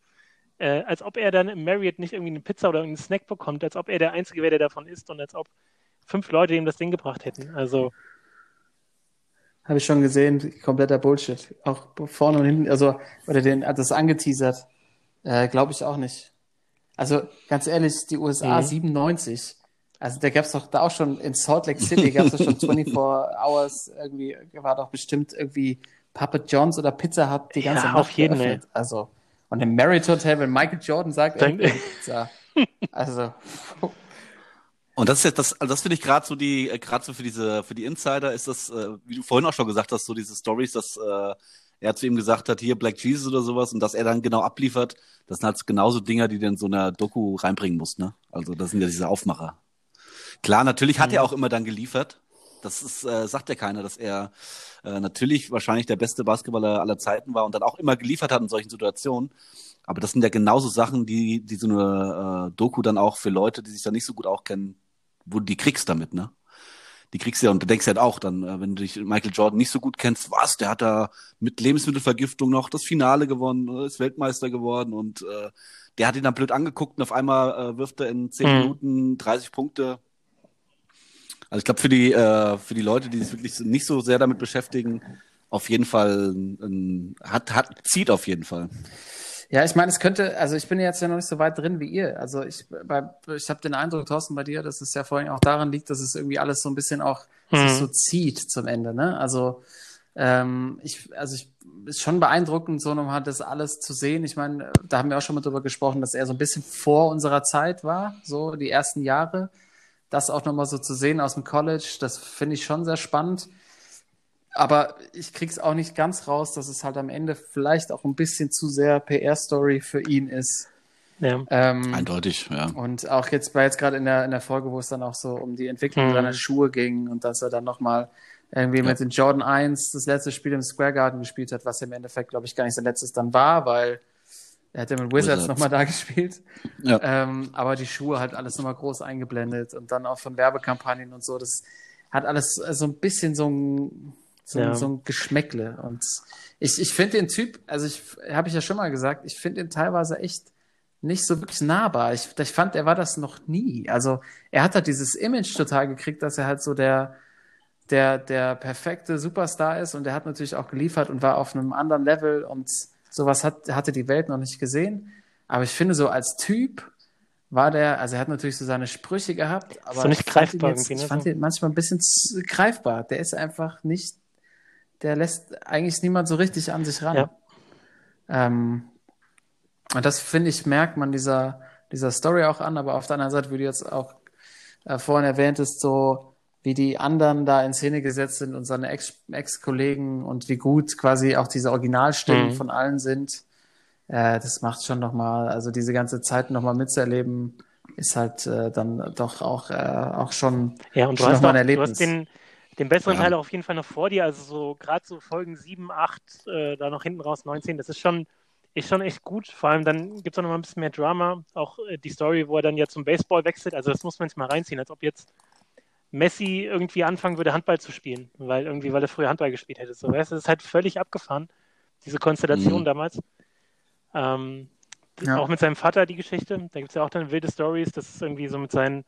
Äh, als ob er dann im Marriott nicht irgendwie eine Pizza oder einen Snack bekommt, als ob er der Einzige wäre, der davon isst und als ob fünf Leute ihm das Ding gebracht hätten. Also, Habe ich schon gesehen, kompletter Bullshit. Auch vorne und hinten, also, oder den, hat das angeteasert. Äh, Glaube ich auch nicht. Also, ganz ehrlich, die USA Mhm. 97. Also, da gab es doch da auch schon, in Salt Lake City gab es doch schon 24 Hours, irgendwie, war doch bestimmt irgendwie Papa John's oder Pizza Hut die ganze Ja, Nacht auf jeden, geöffnet. Also, und im Marriott Hotel, wenn Michael Jordan sagt, Pizza. Also, Und das ist jetzt das, also das finde ich gerade so die, äh, gerade so für diese, für die Insider ist das, äh, wie du vorhin auch schon gesagt hast, so diese Stories, dass äh, er zu ihm gesagt hat, hier Black Jesus oder sowas und dass er dann genau abliefert, das sind halt genauso Dinger, die du in so einer Doku reinbringen musst, ne? Also das sind ja diese Aufmacher. Klar, natürlich hat er auch immer dann geliefert. Das ist, äh, sagt ja keiner, dass er äh, natürlich wahrscheinlich der beste Basketballer aller Zeiten war und dann auch immer geliefert hat in solchen Situationen. Aber das sind ja genauso Sachen, die, die so eine äh, Doku dann auch für Leute, die sich da nicht so gut auch kennen, wo die kriegst damit, ne? Die kriegst du ja und du denkst halt auch dann, äh, wenn du dich Michael Jordan nicht so gut kennst, was, der hat da mit Lebensmittelvergiftung noch das Finale gewonnen, äh, ist Weltmeister geworden und äh, der hat ihn dann blöd angeguckt und auf einmal äh, wirft er in 10 Mhm. Minuten 30 Punkte. Also ich glaube für die äh, für die Leute, die sich wirklich nicht so sehr damit beschäftigen, auf jeden Fall ein, hat hat zieht auf jeden Fall. Ja, ich meine, es könnte, also ich bin jetzt ja noch nicht so weit drin wie ihr. Also ich, bei, ich habe den Eindruck, Thorsten, bei dir, dass es ja vorhin auch daran liegt, dass es irgendwie alles so ein bisschen auch Mhm. sich so zieht zum Ende. Ne? Also ähm, ich, also ich ist schon beeindruckend, so nochmal das alles zu sehen. Ich meine, da haben wir auch schon mal drüber gesprochen, dass er so ein bisschen vor unserer Zeit war, so die ersten Jahre. Das auch nochmal so zu sehen aus dem College, das finde ich schon sehr spannend. Aber ich krieg's auch nicht ganz raus, dass es halt am Ende vielleicht auch ein bisschen zu sehr PR-Story für ihn ist. ja. Ähm, Eindeutig, ja. und auch jetzt war jetzt gerade in der, in der Folge, wo es dann auch so um die Entwicklung Mhm. seiner Schuhe ging und dass er dann nochmal irgendwie Ja. mit den Jordan 1 das letzte Spiel im Square Garden gespielt hat, was im Endeffekt, glaube ich, gar nicht sein letztes dann war, weil er hätte mit Wizards Wizards. nochmal da gespielt. Ja. Ähm, aber die Schuhe halt alles nochmal groß eingeblendet und dann auch von Werbekampagnen und so. Das hat alles äh, so ein bisschen so ein, so, Ja. ein, so ein Geschmäckle. Und ich, ich finde den Typ, also ich habe ich ja schon mal gesagt, ich finde ihn teilweise echt nicht so wirklich nahbar. Ich, ich fand, er war das noch nie. Also er hat halt dieses Image total gekriegt, dass er halt so der, der, der perfekte Superstar ist und er hat natürlich auch geliefert und war auf einem anderen Level und sowas hat, hatte die Welt noch nicht gesehen. Aber ich finde, so als Typ war der, also er hat natürlich so seine Sprüche gehabt, aber So nicht ich greifbar jetzt, irgendwie, ne? ich fand ihn manchmal ein bisschen greifbar. Der ist einfach nicht, der lässt eigentlich niemand so richtig an sich ran. Ja. Ähm, und das finde ich, merkt man dieser, dieser Story auch an, aber auf der anderen Seite, wie du jetzt auch äh, vorhin erwähnt hast, so wie die anderen da in Szene gesetzt sind und seine Ex- Ex-Kollegen und wie gut quasi auch diese Originalstimmen Mhm. von allen sind, äh, das macht schon nochmal, also diese ganze Zeit nochmal mitzuerleben, ist halt äh, dann doch auch, äh, auch schon Ja, und du schon nochmal ein du Erlebnis. hast den, den besseren Ja. Teil auf jeden Fall noch vor dir. Also so gerade so Folgen 7, 8, äh, da noch hinten raus 19, das ist schon, ist schon echt gut. Vor allem dann gibt es auch noch mal ein bisschen mehr Drama. Auch äh, die Story, wo er dann ja zum Baseball wechselt. Also das muss man sich mal reinziehen, als ob jetzt Messi irgendwie anfangen würde, Handball zu spielen, weil irgendwie, weil er früher Handball gespielt hätte. So, weißt das ist halt völlig abgefahren, diese Konstellation Mhm. damals. Ähm, Ja. Auch mit seinem Vater die Geschichte. Da gibt es ja auch dann wilde Stories, dass es irgendwie so mit seinen,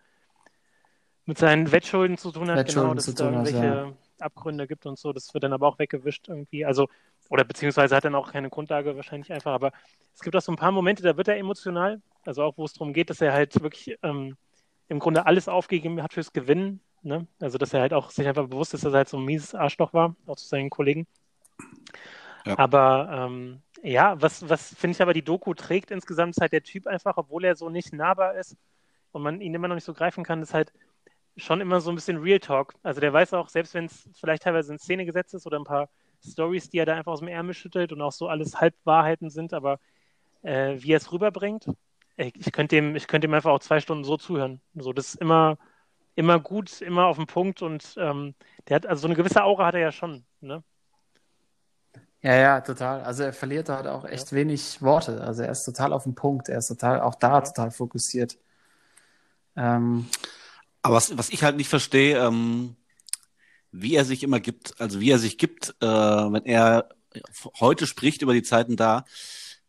mit seinen Wettschulden zu tun hat, Wettschulden genau, dass es da irgendwelche Abgründe gibt und so. Das wird dann aber auch weggewischt irgendwie. Also, oder beziehungsweise hat dann auch keine Grundlage wahrscheinlich einfach. Aber es gibt auch so ein paar Momente, da wird er emotional. Also auch, wo es darum geht, dass er halt wirklich ähm, im Grunde alles aufgegeben hat fürs Gewinnen. Ne? Also, dass er halt auch sich einfach bewusst ist, dass er halt so ein mieses Arschloch war, auch zu seinen Kollegen. Ja. Aber ähm, ja, was, was finde ich aber die Doku trägt insgesamt, ist halt der Typ einfach, obwohl er so nicht nahbar ist und man ihn immer noch nicht so greifen kann, ist halt schon immer so ein bisschen Real Talk. Also der weiß auch, selbst wenn es vielleicht teilweise in Szene gesetzt ist oder ein paar Stories, die er da einfach aus dem Ärmel schüttelt und auch so alles Halbwahrheiten sind, aber äh, wie er es rüberbringt, ey, ich könnte dem, ich könnte ihm einfach auch zwei Stunden so zuhören. So, das ist immer, immer gut, immer auf den Punkt und ähm, der hat, also so eine gewisse Aura hat er ja schon, ne? Ja, ja, total. Also er verliert halt auch echt wenig Worte. Also er ist total auf den Punkt. Er ist total, auch da Ja. total fokussiert. Ähm, Aber was, was ich halt nicht verstehe, ähm, wie er sich immer gibt, also wie er sich gibt, äh, wenn er heute spricht über die Zeiten da.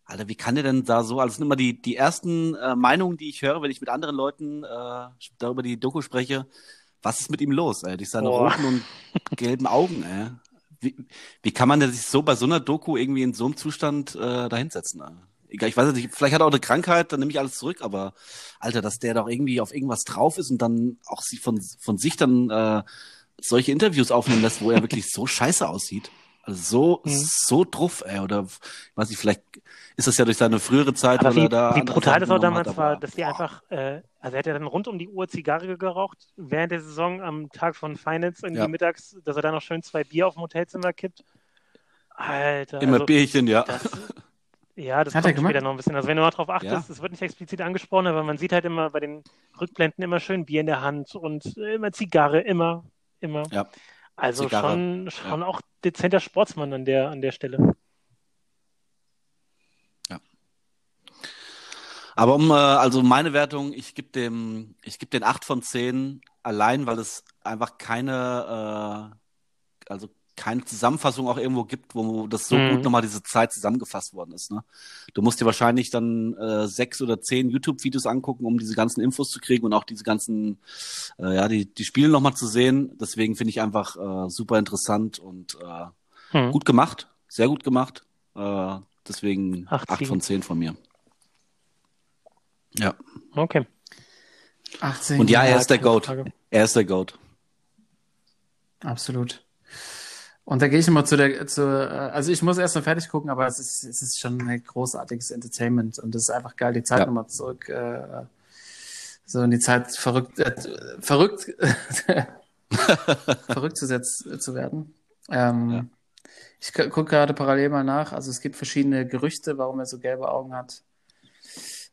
Alter, wie kann der denn da so, also sind immer die, die ersten äh, Meinungen, die ich höre, wenn ich mit anderen Leuten äh, darüber die Doku spreche. Was ist mit ihm los, ey? Durch seine Boah. roten und gelben Augen, ey. Wie, wie kann man denn sich so bei so einer Doku irgendwie in so einem Zustand äh, dahinsetzen? Ey? Egal, ich weiß nicht, vielleicht hat er auch eine Krankheit, dann nehme ich alles zurück, aber Alter, dass der doch irgendwie auf irgendwas drauf ist und dann auch sich von, von sich dann äh, solche Interviews aufnehmen lässt, wo er wirklich so scheiße aussieht. Also so, Mhm. so druff, ey. Oder weiß ich, vielleicht ist das ja durch seine frühere Zeit, Aber weil wie, er da wie brutal das auch damals hat, war, dass die einfach, äh, also er hat ja dann rund um die Uhr Zigarre geraucht, während der Saison am Tag von Finals irgendwie Ja. mittags, dass er dann noch schön zwei Bier auf dem Hotelzimmer kippt. Alter, Immer also Bierchen, ja. das, ja, das Hat er kommt gemacht? später noch ein bisschen. Also wenn du mal drauf achtest, Ja. es wird nicht explizit angesprochen, aber man sieht halt immer bei den Rückblenden immer schön Bier in der Hand und immer Zigarre, immer, immer. Ja. Also Zigarre, schon, schon auch dezenter Sportsmann an der, an der Stelle. Aber um, äh, also meine Wertung, ich gebe dem, ich gebe den 8 von 10 allein, weil es einfach keine, äh, also keine Zusammenfassung auch irgendwo gibt, wo das so Mhm. gut nochmal diese Zeit zusammengefasst worden ist. Ne? Du musst dir wahrscheinlich dann äh, sechs oder zehn YouTube-Videos angucken, um diese ganzen Infos zu kriegen und auch diese ganzen, äh, ja, die, die Spiele nochmal zu sehen. Deswegen finde ich einfach äh, super interessant und äh, Hm. gut gemacht, sehr gut gemacht. Äh, deswegen Acht, 8 sieben. von 10 von mir. Ja. Okay. 18. Und ja, er ist der Goat. Frage. Er ist der Goat. Absolut. Und da gehe ich immer zu der, zu, äh, also ich muss erst mal fertig gucken, aber es ist, es ist schon ein großartiges Entertainment und es ist einfach geil, die Zeit Ja. nochmal zurück, äh, so in die Zeit verrückt, äh, verrückt, verrückt zu, setz, zu werden. Ähm, Ja. Ich gucke gerade parallel mal nach, also es gibt verschiedene Gerüchte, warum er so gelbe Augen hat.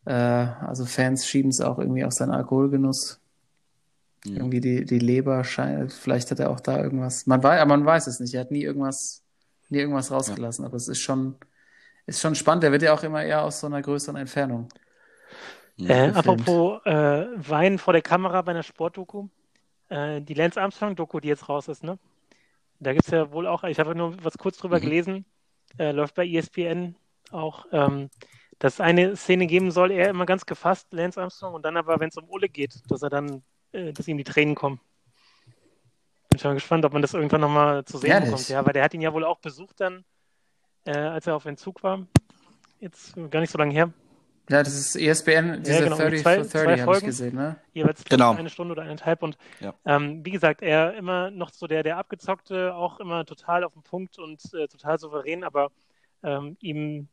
Äh, also Fans schieben es auch irgendwie auf seinen Alkoholgenuss. Mhm. Irgendwie die, die Leber scheint, vielleicht hat er auch da irgendwas. Man weiß, aber man weiß es nicht. Er hat nie irgendwas, nie irgendwas rausgelassen. Aber es ist schon, ist schon spannend. Der wird ja auch immer eher aus so einer größeren Entfernung. Äh, apropos äh, Wein vor der Kamera bei einer Sportdoku. Äh, die Lance Armstrong-Doku, die jetzt raus ist, ne? Da gibt es ja wohl auch, ich habe nur was kurz drüber Mhm. gelesen, äh, läuft bei ESPN auch, ähm, dass es eine Szene geben soll, er immer ganz gefasst, Lance Armstrong, und dann aber, wenn es um Ulle geht, dass er dann, dass ihm die Tränen kommen. Bin schon mal gespannt, ob man das irgendwann nochmal zu sehen Ehrlich? bekommt. Ja, weil der hat ihn ja wohl auch besucht dann, äh, als er auf Entzug war. Jetzt äh, gar nicht so lange her. Ja, das ist ESPN, diese genau, 30 zwei- for 30 zwei habe ich gesehen, ne? jeweils Genau. eine Stunde oder eineinhalb. Und Ja. ähm, wie gesagt, er immer noch so der, der abgezockte, auch immer total auf den Punkt und äh, total souverän, aber ähm, ihm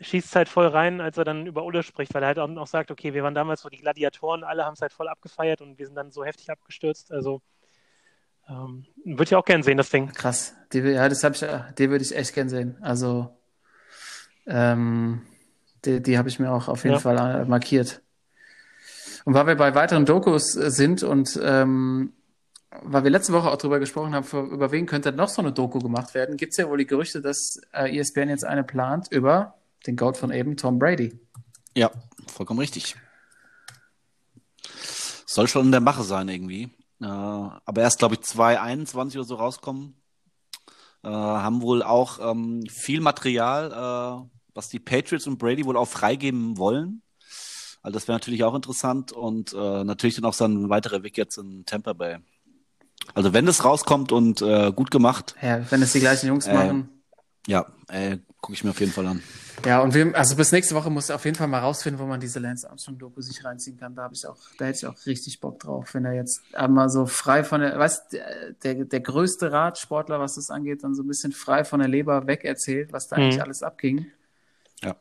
schießt es halt voll rein, als er dann über Ulle spricht, weil er halt auch noch sagt, okay, wir waren damals so die Gladiatoren, alle haben es halt voll abgefeiert und wir sind dann so heftig abgestürzt. Also ähm, würde ich auch gern sehen, das Ding. Krass. Die, ja, das habe ich, äh, die würde ich echt gern sehen. Also, ähm, die, die habe ich mir auch auf jeden Ja. Fall äh, markiert. Und weil wir bei weiteren Dokus äh, sind und ähm, weil wir letzte Woche auch drüber gesprochen haben, für, über wen könnte noch so eine Doku gemacht werden, gibt es ja wohl die Gerüchte, dass äh, ESPN jetzt eine plant über den Goat von eben, Tom Brady. Ja, vollkommen richtig. Soll schon in der Mache sein irgendwie. Äh, aber erst, glaube ich, 2021 oder so rauskommen. Äh, haben wohl auch ähm, viel Material, äh, was die Patriots und Brady wohl auch freigeben wollen. Also das wäre natürlich auch interessant und äh, natürlich dann auch sein weiterer Weg jetzt in Tampa Bay. Also wenn das rauskommt und äh, gut gemacht, Ja, wenn es die gleichen Jungs Äh, machen. ja, gucke ich mir auf jeden Fall an. Ja, und wir, also bis nächste Woche muss auf jeden Fall mal rausfinden, wo man diese Lance Armstrong-Doku sich reinziehen kann. Da habe ich auch, da hätte ich auch richtig Bock drauf, wenn er jetzt einmal so frei von der, weißt der, der, der größte Radsportler, was das angeht, dann so ein bisschen frei von der Leber weg erzählt, was da Mhm. eigentlich alles abging. Ja.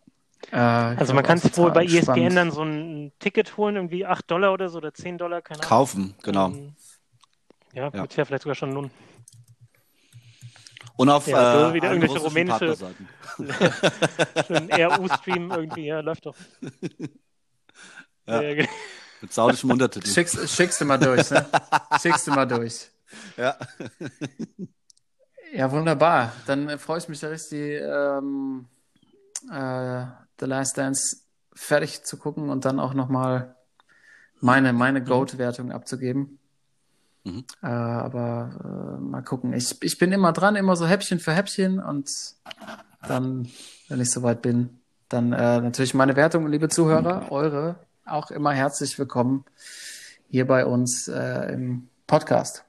Äh, Also man kann sich wohl bei E total ESPN spannend. dann so ein Ticket holen, irgendwie 8 Dollar oder so oder 10 Dollar, keine Ahnung. Kaufen, genau. Ähm, ja, Ja. wird ja vielleicht sogar schon lohnen. Und auf Ja, äh, wieder irgendwelche rumänische- RU-Stream irgendwie, ja, läuft doch. Ja. Ja, genau. Mit saudischem Untertitel. Schickst, schickst du mal durch, ne? schickst du mal durch. Ja. Ja, wunderbar. Dann freue ich mich, da richtig ähm, äh, The Last Dance fertig zu gucken und dann auch nochmal meine, meine Goat-Wertung abzugeben. Mhm. Äh, aber äh, mal gucken. Ich, ich bin immer dran, immer so Häppchen für Häppchen und dann, wenn ich soweit bin, dann äh, natürlich meine Wertung, liebe Zuhörer, eure auch immer herzlich willkommen hier bei uns äh, im Podcast.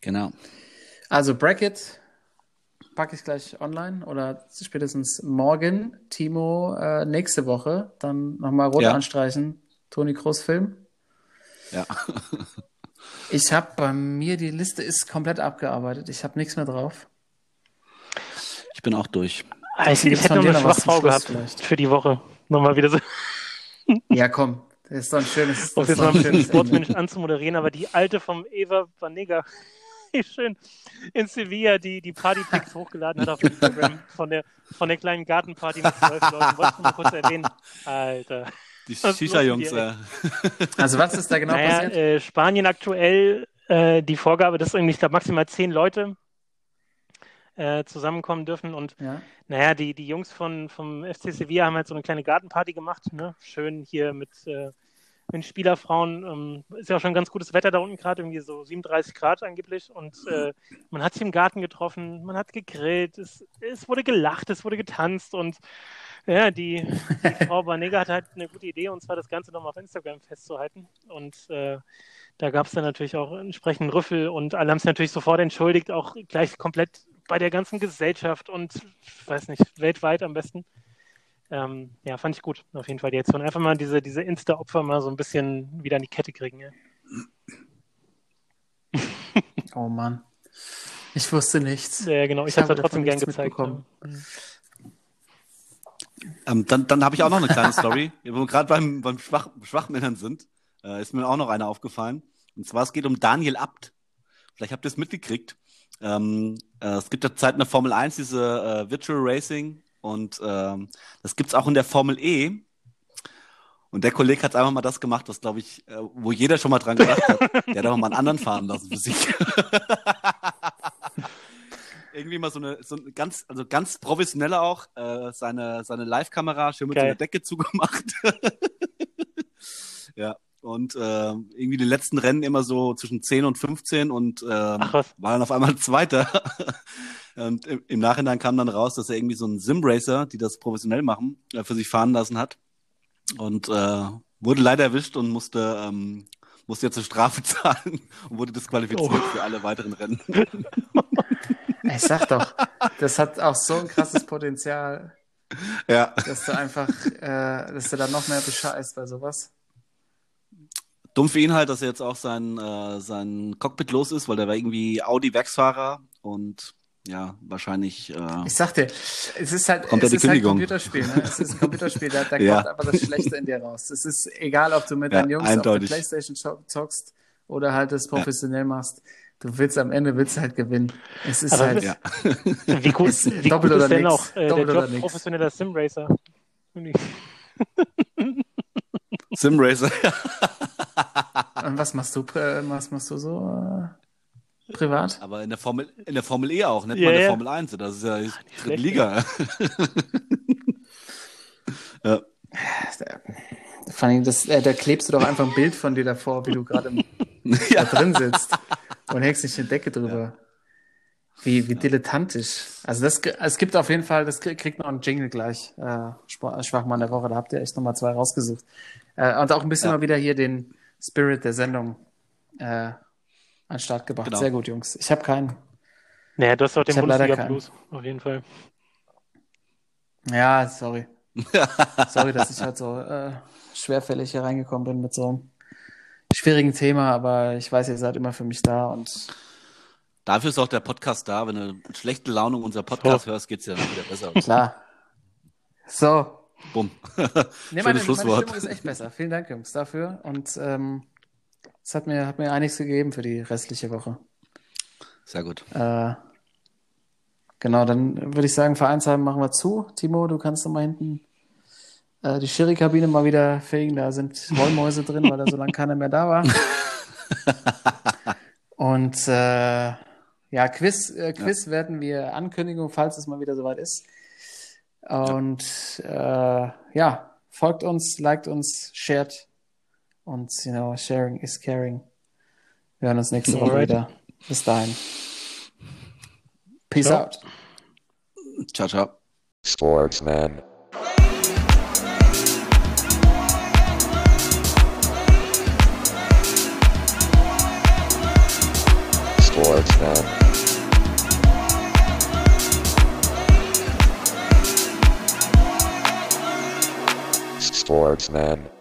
Genau. Also Bracket packe ich gleich online oder spätestens morgen. Timo äh, nächste Woche dann nochmal rot Ja. anstreichen. Toni Kroos Film. Ja. Ich habe bei mir, die Liste ist komplett abgearbeitet. Ich habe nichts mehr drauf. Ich bin auch durch. Ah, Ich, hätte noch eine Schwachfrau gehabt vielleicht? für die Woche. Nochmal wieder so, Ja, komm. Das ist doch ein schönes. um Das jetzt ist doch mal ein bisschen sportsmännisch anzumoderieren, aber die alte vom Eva Banega, schön in Sevilla die, die Partypics hochgeladen hat auf Instagram von der, von der kleinen Gartenparty mit zwölf Leuten. Wollte ich mal kurz erwähnen. Alter. Die Shisha-Jungs, äh, Also was ist da genau naja, passiert? äh, Spanien aktuell äh, die Vorgabe, dass irgendwie, ich glaube, maximal zehn Leute äh, zusammenkommen dürfen. Und Ja. naja, die, die Jungs von, vom FC Sevilla haben halt so eine kleine Gartenparty gemacht. Ne? Schön hier mit, mit Spielerfrauen. Ähm, ist ja auch schon ganz gutes Wetter da unten gerade, irgendwie so 37 Grad angeblich. Und äh, man hat sich im Garten getroffen, man hat gegrillt, es, es wurde gelacht, es wurde getanzt und ja, die, die Frau Banega hat halt eine gute Idee, und zwar das Ganze nochmal auf Instagram festzuhalten. Und äh, da gab es dann natürlich auch entsprechenden Rüffel und alle haben es natürlich sofort entschuldigt, auch gleich komplett bei der ganzen Gesellschaft und, ich weiß nicht, weltweit am besten. Ähm, ja, fand ich gut, auf jeden Fall die Aktion. Einfach mal diese, diese Insta-Opfer mal so ein bisschen wieder an die Kette kriegen. Ja. Oh Mann. Ich wusste nichts. Ja, genau, ich, Ich habe habe es trotzdem davon gern gezeigt. mitbekommen. ähm, dann dann habe ich auch noch eine kleine Story. Wo wir gerade beim, beim Schwach, Schwachmännern sind, äh, ist mir auch noch eine aufgefallen. Und zwar, es geht um Daniel Abt. Vielleicht habt ihr es mitgekriegt. Ähm, äh, es gibt ja Zeit in der Formel 1 diese äh, Virtual Racing und ähm, das gibt's auch in der Formel E. Und der Kollege hat einfach mal das gemacht, was, glaube ich, äh, wo jeder schon mal dran gedacht hat. Der hat einfach mal einen anderen fahren lassen für sich. Irgendwie mal so eine, so ein ganz, also ganz professioneller auch, äh, seine, seine Live-Kamera schön mit so einer Decke zugemacht. ja. Und äh, irgendwie die letzten Rennen immer so zwischen 10 und 15 und ähm, Ach was. war dann auf einmal Zweiter. und im, im Nachhinein kam dann raus, dass er irgendwie so einen Sim-Racer, die das professionell machen, äh, für sich fahren lassen hat. Und äh, wurde leider erwischt und musste, ähm, musste jetzt eine Strafe zahlen und wurde disqualifiziert Oh. für alle weiteren Rennen. Ich sag doch, das hat auch so ein krasses Potenzial, ja. dass du einfach, äh, dass du dann noch mehr bescheißt bei sowas. Dumm für ihn halt, dass er jetzt auch sein, äh, sein Cockpit los ist, weil der war irgendwie Audi-Werksfahrer und ja, wahrscheinlich. Äh, Ich sag dir, es ist halt, Kommt ja es die ist halt ein Kündigung. Computerspiel, ne? Es ist ein Computerspiel, da, da Ja. kommt einfach das Schlechte in dir raus. Es ist egal, ob du mit Ja, deinen Jungs auf eindeutig. der Playstation zo- zockst oder halt das professionell machst. Du willst am Ende willst halt gewinnen. Es ist Aber halt, ja. Wie gut, Ist wie doppelt gut oder ist denn nix. auch äh, der Doppelt oder Job professioneller Simracer? Simracer. Und was machst du, was machst du so äh, privat? Aber in der Formel, in der Formel E auch, nicht Ja, mal in der ja. Formel 1. Das ist ja die dritte Liga. ja. Vor allem, das, äh, da klebst du doch einfach ein Bild von dir davor, wie du gerade im- da ja. drin sitzt und hängst nicht eine Decke drüber. Wie, wie dilettantisch. Also das, es gibt auf jeden Fall, das krieg- kriegt noch einen Jingle gleich, äh, Schwachmann der Woche, da habt ihr echt nochmal zwei rausgesucht. Äh, und auch ein bisschen Ja. mal wieder hier den Spirit der Sendung äh, an den Start gebracht. Genau. Sehr gut, Jungs. Ich habe keinen. Naja, du hast auch den Ich Bundesliga-Blues, auf jeden Fall. Ja, sorry. Sorry, dass ich halt so äh, schwerfällig hier reingekommen bin mit so einem schwierigen Thema, aber ich weiß, ihr seid immer für mich da und Dafür ist auch der Podcast da. Wenn du mit schlechter Laune unser Podcast So. hörst, geht's dir wieder besser. klar. So, Bumm. Nee, meine, meine Schlusswort. Stimmung ist echt besser. Vielen Dank, Jungs, dafür. Und ähm, es hat mir, hat mir einiges gegeben für die restliche Woche. Sehr gut. Äh, genau, dann würde ich sagen, Vereinsheim machen wir zu. Timo, du kannst noch mal hinten äh, die Schiri-Kabine mal wieder fegen. Da sind Wollmäuse drin, weil da so lange keiner mehr da war. Und äh, ja, Quiz, äh, Quiz werden wir ankündigen, falls es mal wieder soweit ist. Und äh, ja, folgt uns, liked uns, shared. Und, you know, sharing is caring. Wir hören uns nächste Woche Alright. wieder. Bis dahin. Peace Ciao. out. Ciao, ciao. Sportsman. Sportsman. Sportsman.